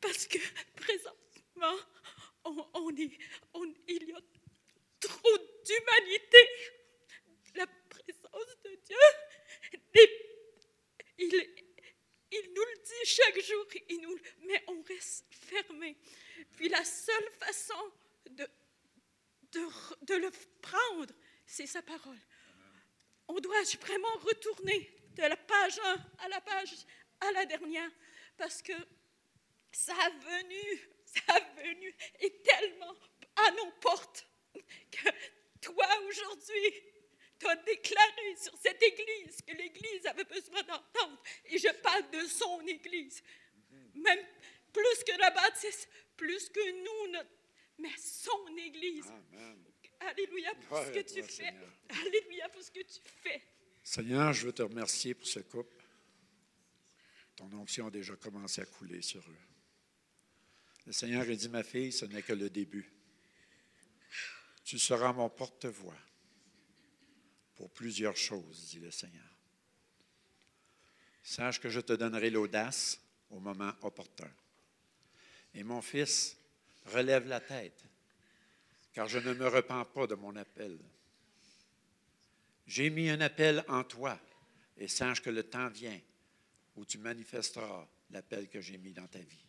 parce que présentement, on, est, il y a trop d'humanité. La présence de Dieu, il, il nous le dit chaque jour, il nous, mais on reste fermé. Puis la seule façon de, de, le prendre, c'est sa parole. On doit vraiment retourner de la page 1 à la page à la dernière, parce que sa venue, sa venue est tellement à nos portes que toi aujourd'hui, tu as déclaré sur cette Église que l'Église avait besoin d'entendre. Et je parle de son Église. Même plus que la baptiste, plus que nous, notre- mais son Église. Amen. Alléluia pour ce que tu fais. Seigneur. Alléluia pour ce que tu fais. Seigneur, je veux te remercier pour ce couple. Ton onction a déjà commencé à couler sur eux. Le Seigneur a dit, ma fille, ce n'est que le début. Tu seras mon porte-voix pour plusieurs choses, dit le Seigneur. Sache que je te donnerai l'audace au moment opportun. Et mon fils, relève la tête, car je ne me repens pas de mon appel. J'ai mis un appel en toi et sache que le temps vient où tu manifesteras l'appel que j'ai mis dans ta vie.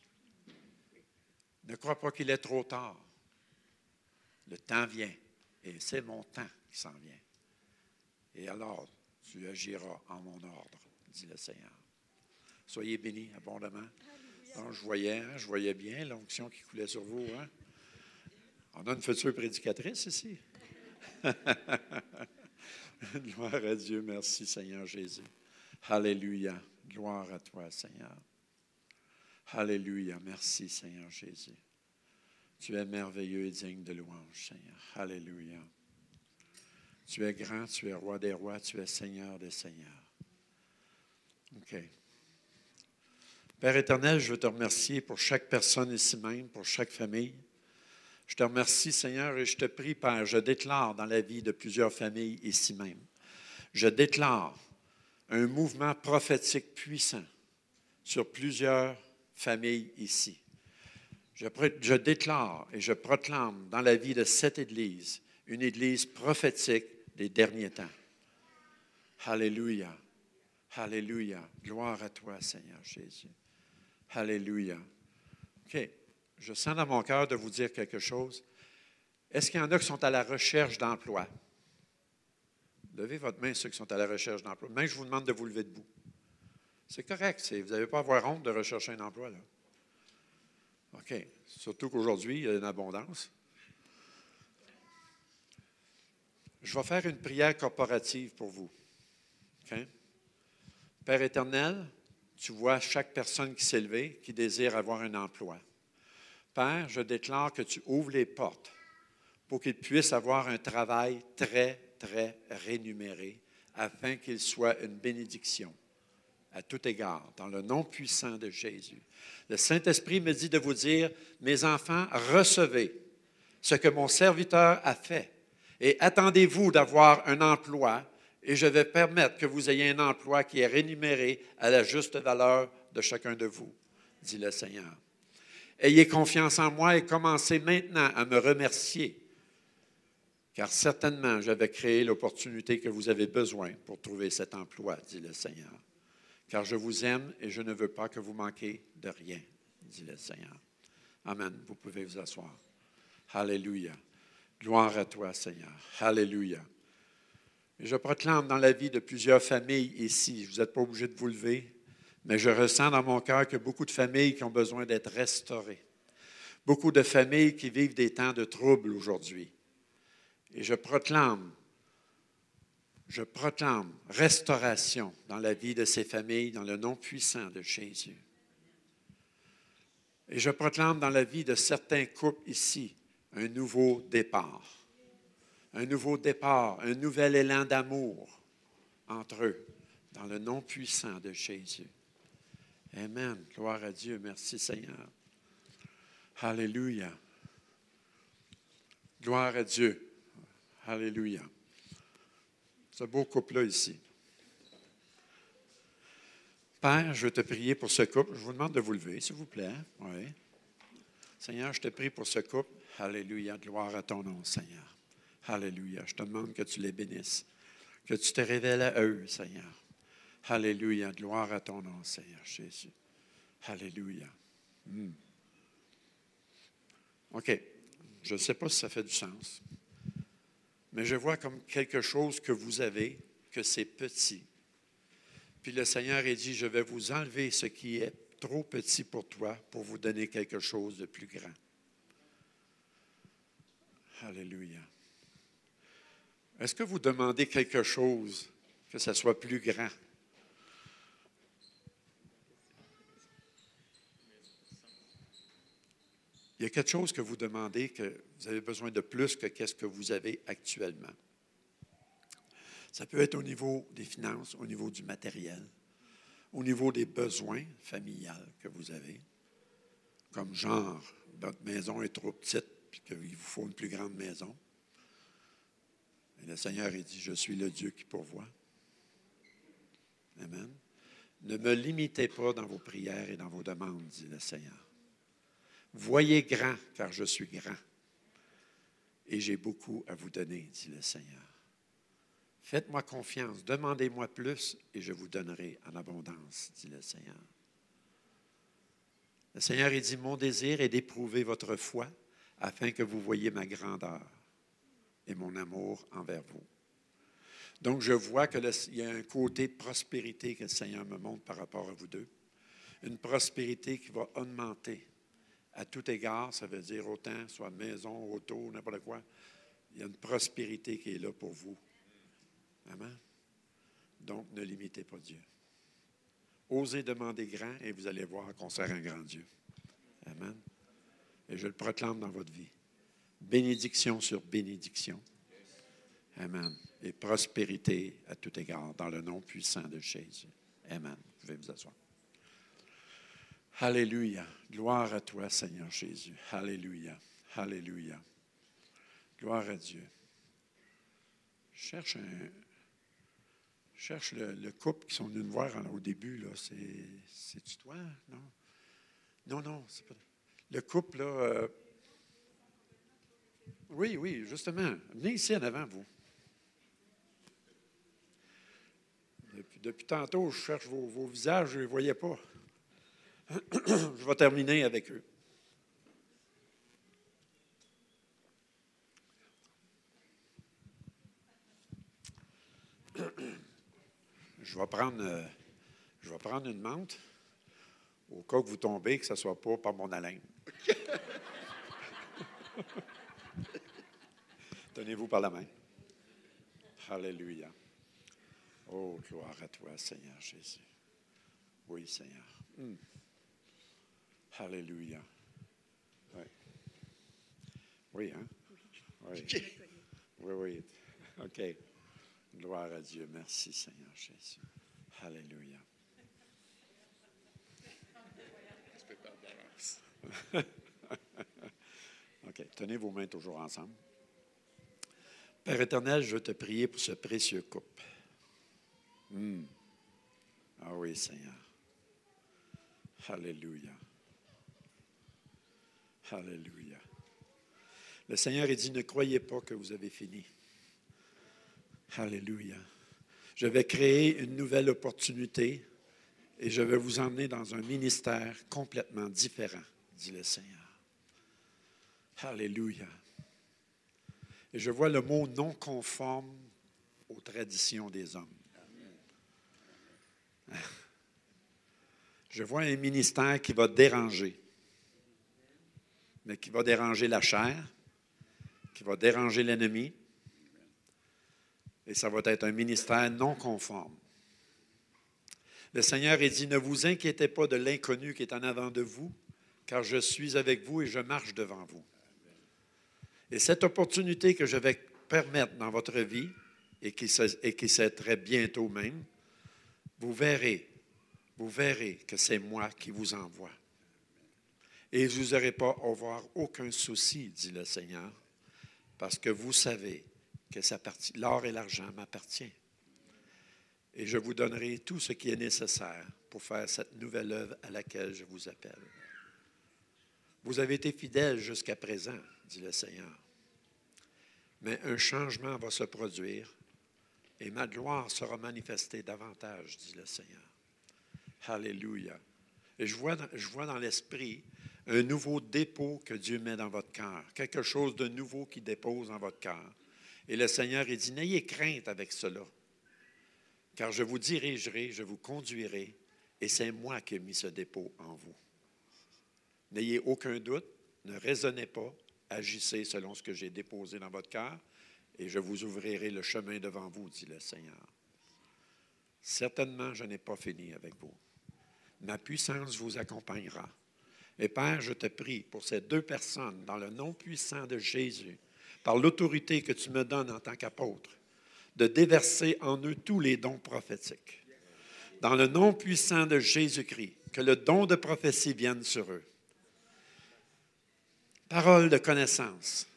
Ne crois pas qu'il est trop tard. Le temps vient et c'est mon temps qui s'en vient. Et alors, tu agiras en mon ordre, dit le Seigneur. Soyez bénis abondamment. Donc, je voyais, hein, je voyais bien l'onction qui coulait sur vous. hein. On a une future prédicatrice ici. Gloire à Dieu. Merci, Seigneur Jésus. Alléluia. Gloire à toi, Seigneur. Alléluia. Merci, Seigneur Jésus. Tu es merveilleux et digne de louange, Seigneur. Alléluia. Tu es grand, tu es roi des rois, tu es Seigneur des seigneurs. OK. Père éternel, je veux te remercier pour chaque personne ici même, pour chaque famille. Je te remercie, Seigneur, et je te prie, Père, je déclare dans la vie de plusieurs familles ici même, je déclare un mouvement prophétique puissant sur plusieurs familles ici. Je, je déclare et je proclame dans la vie de cette Église une Église prophétique des derniers temps. Alléluia. Alléluia. Gloire à toi, Seigneur Jésus. Alléluia. OK. Je sens dans mon cœur de vous dire quelque chose. Est-ce qu'il y en a qui sont à la recherche d'emploi? Levez votre main, ceux qui sont à la recherche d'emploi. Même je vous demande de vous lever debout. C'est correct. Vous n'avez pas à avoir honte de rechercher un emploi. Là. OK. Surtout qu'aujourd'hui, il y a une abondance. Je vais faire une prière corporative pour vous. Père éternel, tu vois chaque personne qui s'est levée, qui désire avoir un emploi. Père, je déclare que tu ouvres les portes pour qu'ils puissent avoir un travail très, très rémunéré, afin qu'il soit une bénédiction à tout égard, dans le nom puissant de Jésus. Le Saint-Esprit me dit de vous dire, mes enfants, recevez ce que mon serviteur a fait et attendez-vous d'avoir un emploi et je vais permettre que vous ayez un emploi qui est rémunéré à la juste valeur de chacun de vous, dit le Seigneur. Ayez confiance en moi et commencez maintenant à me remercier, car certainement j'avais créé l'opportunité que vous avez besoin pour trouver cet emploi, dit le Seigneur. Car je vous aime et je ne veux pas que vous manquiez de rien, dit le Seigneur. Amen. Vous pouvez vous asseoir. Alléluia. Gloire à toi, Seigneur. Alléluia. Et je proclame dans la vie de plusieurs familles ici, vous n'êtes pas obligé de vous lever, mais je ressens dans mon cœur a beaucoup de familles qui ont besoin d'être restaurées. Beaucoup de familles qui vivent des temps de trouble aujourd'hui. Et je proclame, je proclame restauration dans la vie de ces familles dans le nom puissant de Jésus. Et je proclame dans la vie de certains couples ici un nouveau départ. Un nouveau départ, un nouvel élan d'amour entre eux, dans le nom puissant de Jésus. Amen. Gloire à Dieu. Merci Seigneur. Alléluia. Gloire à Dieu. Alléluia. Ce beau couple-là ici. Père, je veux te prier pour ce couple. Je vous demande de vous lever, s'il vous plaît. Oui. Seigneur, je te prie pour ce couple. Alléluia. Gloire à ton nom, Seigneur. Alléluia. Je te demande que tu les bénisses, que tu te révèles à eux, Seigneur. Alléluia. Gloire à ton nom, Seigneur Jésus. Alléluia. Hmm. OK. Je ne sais pas si ça fait du sens, mais je vois comme quelque chose que vous avez, que c'est petit. Puis le Seigneur a dit, je vais vous enlever ce qui est trop petit pour toi pour vous donner quelque chose de plus grand. Alléluia. Est-ce que vous demandez quelque chose que ça soit plus grand? Il y a quelque chose que vous demandez que vous avez besoin de plus que qu'est-ce que vous avez actuellement. Ça peut être au niveau des finances, au niveau du matériel, au niveau des besoins familiales que vous avez, comme genre, votre maison est trop petite, puis qu'il vous faut une plus grande maison. Et le Seigneur a dit, je suis le Dieu qui pourvoit. Amen. Ne me limitez pas dans vos prières et dans vos demandes, dit le Seigneur. Voyez grand, car je suis grand. Et j'ai beaucoup à vous donner, dit le Seigneur. Faites-moi confiance, demandez-moi plus et je vous donnerai en abondance, dit le Seigneur. Le Seigneur a dit, mon désir est d'éprouver votre foi afin que vous voyiez ma grandeur et mon amour envers vous. Donc, je vois qu'il y a un côté de prospérité que le Seigneur me montre par rapport à vous deux. Une prospérité qui va augmenter à tout égard, ça veut dire autant, soit maison, auto, n'importe quoi. Il y a une prospérité qui est là pour vous. Amen. Donc, ne limitez pas Dieu. Osez demander grand et vous allez voir qu'on sert un grand Dieu. Amen. Et je le proclame dans votre vie. Bénédiction sur bénédiction. Amen. Et prospérité à tout égard, dans le nom puissant de Jésus. Amen. Vous pouvez vous asseoir. Alléluia. Gloire à toi, Seigneur Jésus. Alléluia. Alléluia. Gloire à Dieu. Cherche un. Cherche le, couple qui sont venus me voir au début. Là. C'est, c'est toi? Non. Non, non, c'est pas. Le couple, là. Euh, oui, oui, justement. Venez ici en avant, vous. Depuis, tantôt, je cherche vos, vos visages, je ne les voyais pas. je vais terminer avec eux. Je vais prendre, euh, je vais prendre une menthe au cas que vous tombez, que ce ne soit pas par mon haleine. Tenez-vous par la main. Alléluia. Oh, gloire à toi, Seigneur Jésus. Oui, Seigneur. Hmm. Alléluia. Oui. Oui, hein? Oui. Oui, oui. OK. Gloire à Dieu. Merci, Seigneur Jésus. Alléluia. OK. Tenez vos mains toujours ensemble. Père éternel, je veux te prier pour ce précieux couple. Hmm. Ah oui, Seigneur. Alléluia. Alléluia. Le Seigneur a dit, ne croyez pas que vous avez fini. Alléluia. Je vais créer une nouvelle opportunité et je vais vous emmener dans un ministère complètement différent, dit le Seigneur. Alléluia. Et je vois le mot non conforme aux traditions des hommes. Je vois un ministère qui va déranger, mais qui va déranger la chair, qui va déranger l'ennemi, et ça va être un ministère non conforme. Le Seigneur a dit, ne vous inquiétez pas de l'inconnu qui est en avant de vous, car je suis avec vous et je marche devant vous. Et cette opportunité que je vais permettre dans votre vie, et qui, et très bientôt même, vous verrez, vous verrez que c'est moi qui vous envoie. Et vous n'aurez pas à avoir aucun souci, dit le Seigneur, parce que vous savez que l'or et l'argent m'appartiennent. Et je vous donnerai tout ce qui est nécessaire pour faire cette nouvelle œuvre à laquelle je vous appelle. Vous avez été fidèles jusqu'à présent, dit le Seigneur. Mais un changement va se produire et ma gloire sera manifestée davantage, dit le Seigneur. Alléluia. Et je vois, je vois dans l'esprit un nouveau dépôt que Dieu met dans votre cœur, quelque chose de nouveau qui dépose dans votre cœur. Et le Seigneur est dit, n'ayez crainte avec cela, car je vous dirigerai, je vous conduirai, et c'est moi qui ai mis ce dépôt en vous. N'ayez aucun doute, ne raisonnez pas, agissez selon ce que j'ai déposé dans votre cœur, et je vous ouvrirai le chemin devant vous, dit le Seigneur. Certainement, je n'ai pas fini avec vous. Ma puissance vous accompagnera. Et Père, je te prie pour ces deux personnes, dans le nom puissant de Jésus, par l'autorité que tu me donnes en tant qu'apôtre, de déverser en eux tous les dons prophétiques. Dans le nom puissant de Jésus-Christ, que le don de prophétie vienne sur eux. Parole de connaissance,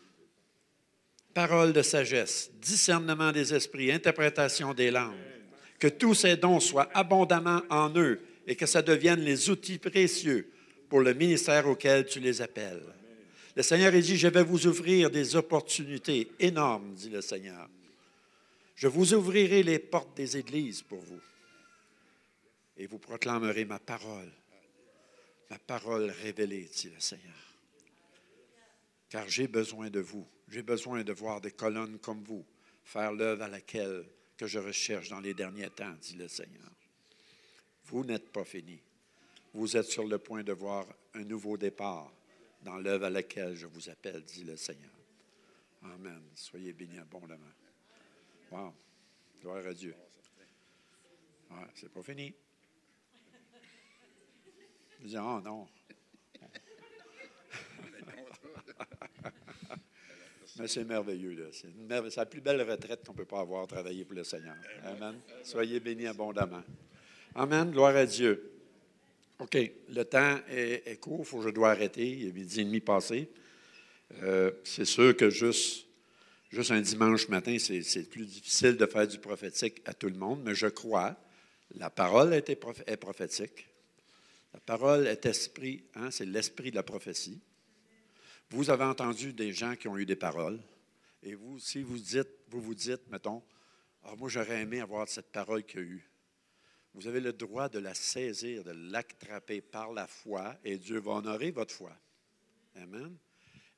parole de sagesse, discernement des esprits, interprétation des langues. Que tous ces dons soient abondamment en eux et que ça devienne les outils précieux pour le ministère auquel tu les appelles. Le Seigneur dit, je vais vous ouvrir des opportunités énormes, dit le Seigneur. Je vous ouvrirai les portes des églises pour vous et vous proclamerez ma parole, ma parole révélée, dit le Seigneur. Car j'ai besoin de vous j'ai besoin de voir des colonnes comme vous faire l'œuvre à laquelle que je recherche dans les derniers temps, dit le Seigneur. Vous n'êtes pas fini. Vous êtes sur le point de voir un nouveau départ dans l'œuvre à laquelle je vous appelle, dit le Seigneur. Amen. Soyez bénis abondamment. Wow. Gloire à Dieu. Ouais, c'est pas fini. Dis, oh non, Mais c'est merveilleux. C'est, la plus belle retraite qu'on ne peut pas avoir, travailler pour le Seigneur. Amen. Soyez bénis abondamment. Amen. Gloire à Dieu. OK. Le temps est, court. Faut je dois arrêter. Il est midi et demi passé. Euh, c'est sûr que juste, juste un dimanche matin, c'est, plus difficile de faire du prophétique à tout le monde, mais je crois, la parole est, est prophétique. La parole est esprit, hein, c'est l'esprit de la prophétie. Vous avez entendu des gens qui ont eu des paroles. Et vous, si vous dites, vous vous dites, mettons, ah, moi j'aurais aimé avoir cette parole qu'il y a eu. Vous avez le droit de la saisir, de l'attraper par la foi, et Dieu va honorer votre foi. Amen.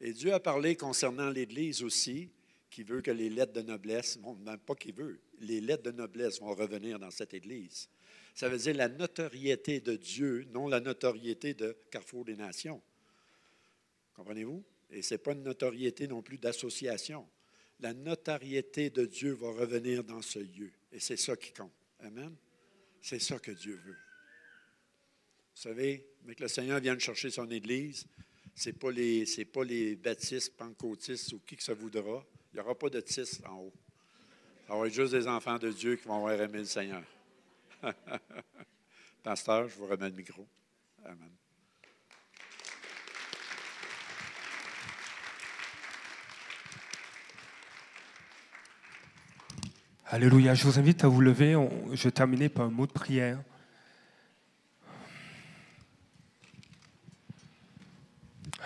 Et Dieu a parlé concernant l'Église aussi, qui veut que les lettres de noblesse, bon, même pas qui veut, les lettres de noblesse vont revenir dans cette Église. Ça veut dire la notoriété de Dieu, non la notoriété de Carrefour des Nations. Comprenez-vous? Et ce n'est pas une notoriété non plus d'association. La notoriété de Dieu va revenir dans ce lieu. Et c'est ça qui compte. Amen. C'est ça que Dieu veut. Vous savez, mais que le Seigneur vienne chercher son Église, ce n'est pas, les, pas les baptistes, pentecôtistes ou qui que ça voudra. Il n'y aura pas de tis en haut. Ça va être juste des enfants de Dieu qui vont avoir aimé le Seigneur. Pasteur, je vous remets le micro. Amen. Alléluia. Je vous invite à vous lever. Je vais terminer par un mot de prière.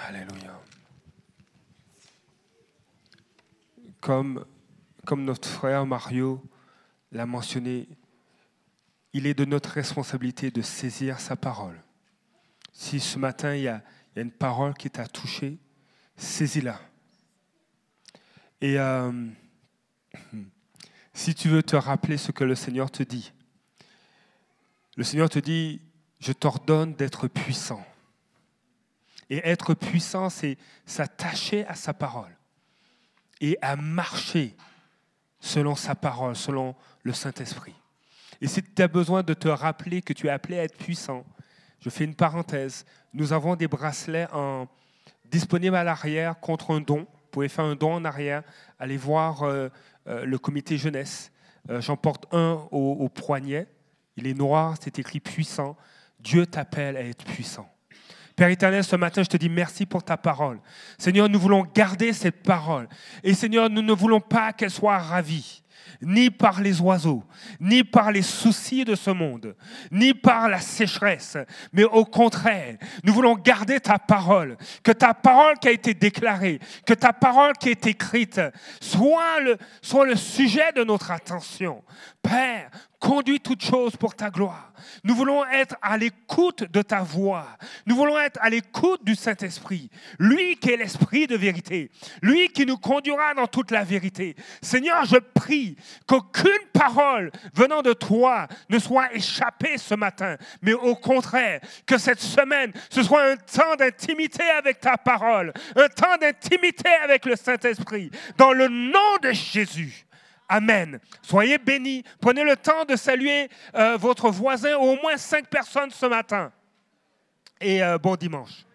Alléluia. Comme, comme notre frère Mario l'a mentionné, il est de notre responsabilité de saisir sa parole. Si ce matin il y a, une parole qui t'a touché, saisis-la. Et euh, si tu veux te rappeler ce que le Seigneur te dit. Le Seigneur te dit, je t'ordonne d'être puissant. Et être puissant, c'est s'attacher à sa parole et à marcher selon sa parole, selon le Saint-Esprit. Et si tu as besoin de te rappeler que tu es appelé à être puissant, je fais une parenthèse, nous avons des bracelets en, disponibles à l'arrière contre un don. Vous pouvez faire un don en arrière, allez voir euh, le comité jeunesse. Euh, j'en porte un au, au poignet. Il est noir, c'est écrit puissant. Dieu t'appelle à être puissant. Père éternel, ce matin, je te dis merci pour ta parole. Seigneur, nous voulons garder cette parole. Et Seigneur, nous ne voulons pas qu'elle soit ravie ni par les oiseaux, ni par les soucis de ce monde, ni par la sécheresse, mais au contraire, nous voulons garder ta parole, que ta parole qui a été déclarée, que ta parole qui est écrite, soit le, soit le sujet de notre attention. Père, conduis toutes choses pour ta gloire. Nous voulons être à l'écoute de ta voix. Nous voulons être à l'écoute du Saint-Esprit. Lui qui est l'Esprit de vérité. Lui qui nous conduira dans toute la vérité. Seigneur, je prie qu'aucune parole venant de toi ne soit échappée ce matin, mais au contraire, que cette semaine, ce soit un temps d'intimité avec ta parole, un temps d'intimité avec le Saint-Esprit. Dans le nom de Jésus. Amen. Soyez bénis. Prenez le temps de saluer euh, votre voisin, au moins cinq personnes ce matin. Et euh, bon dimanche.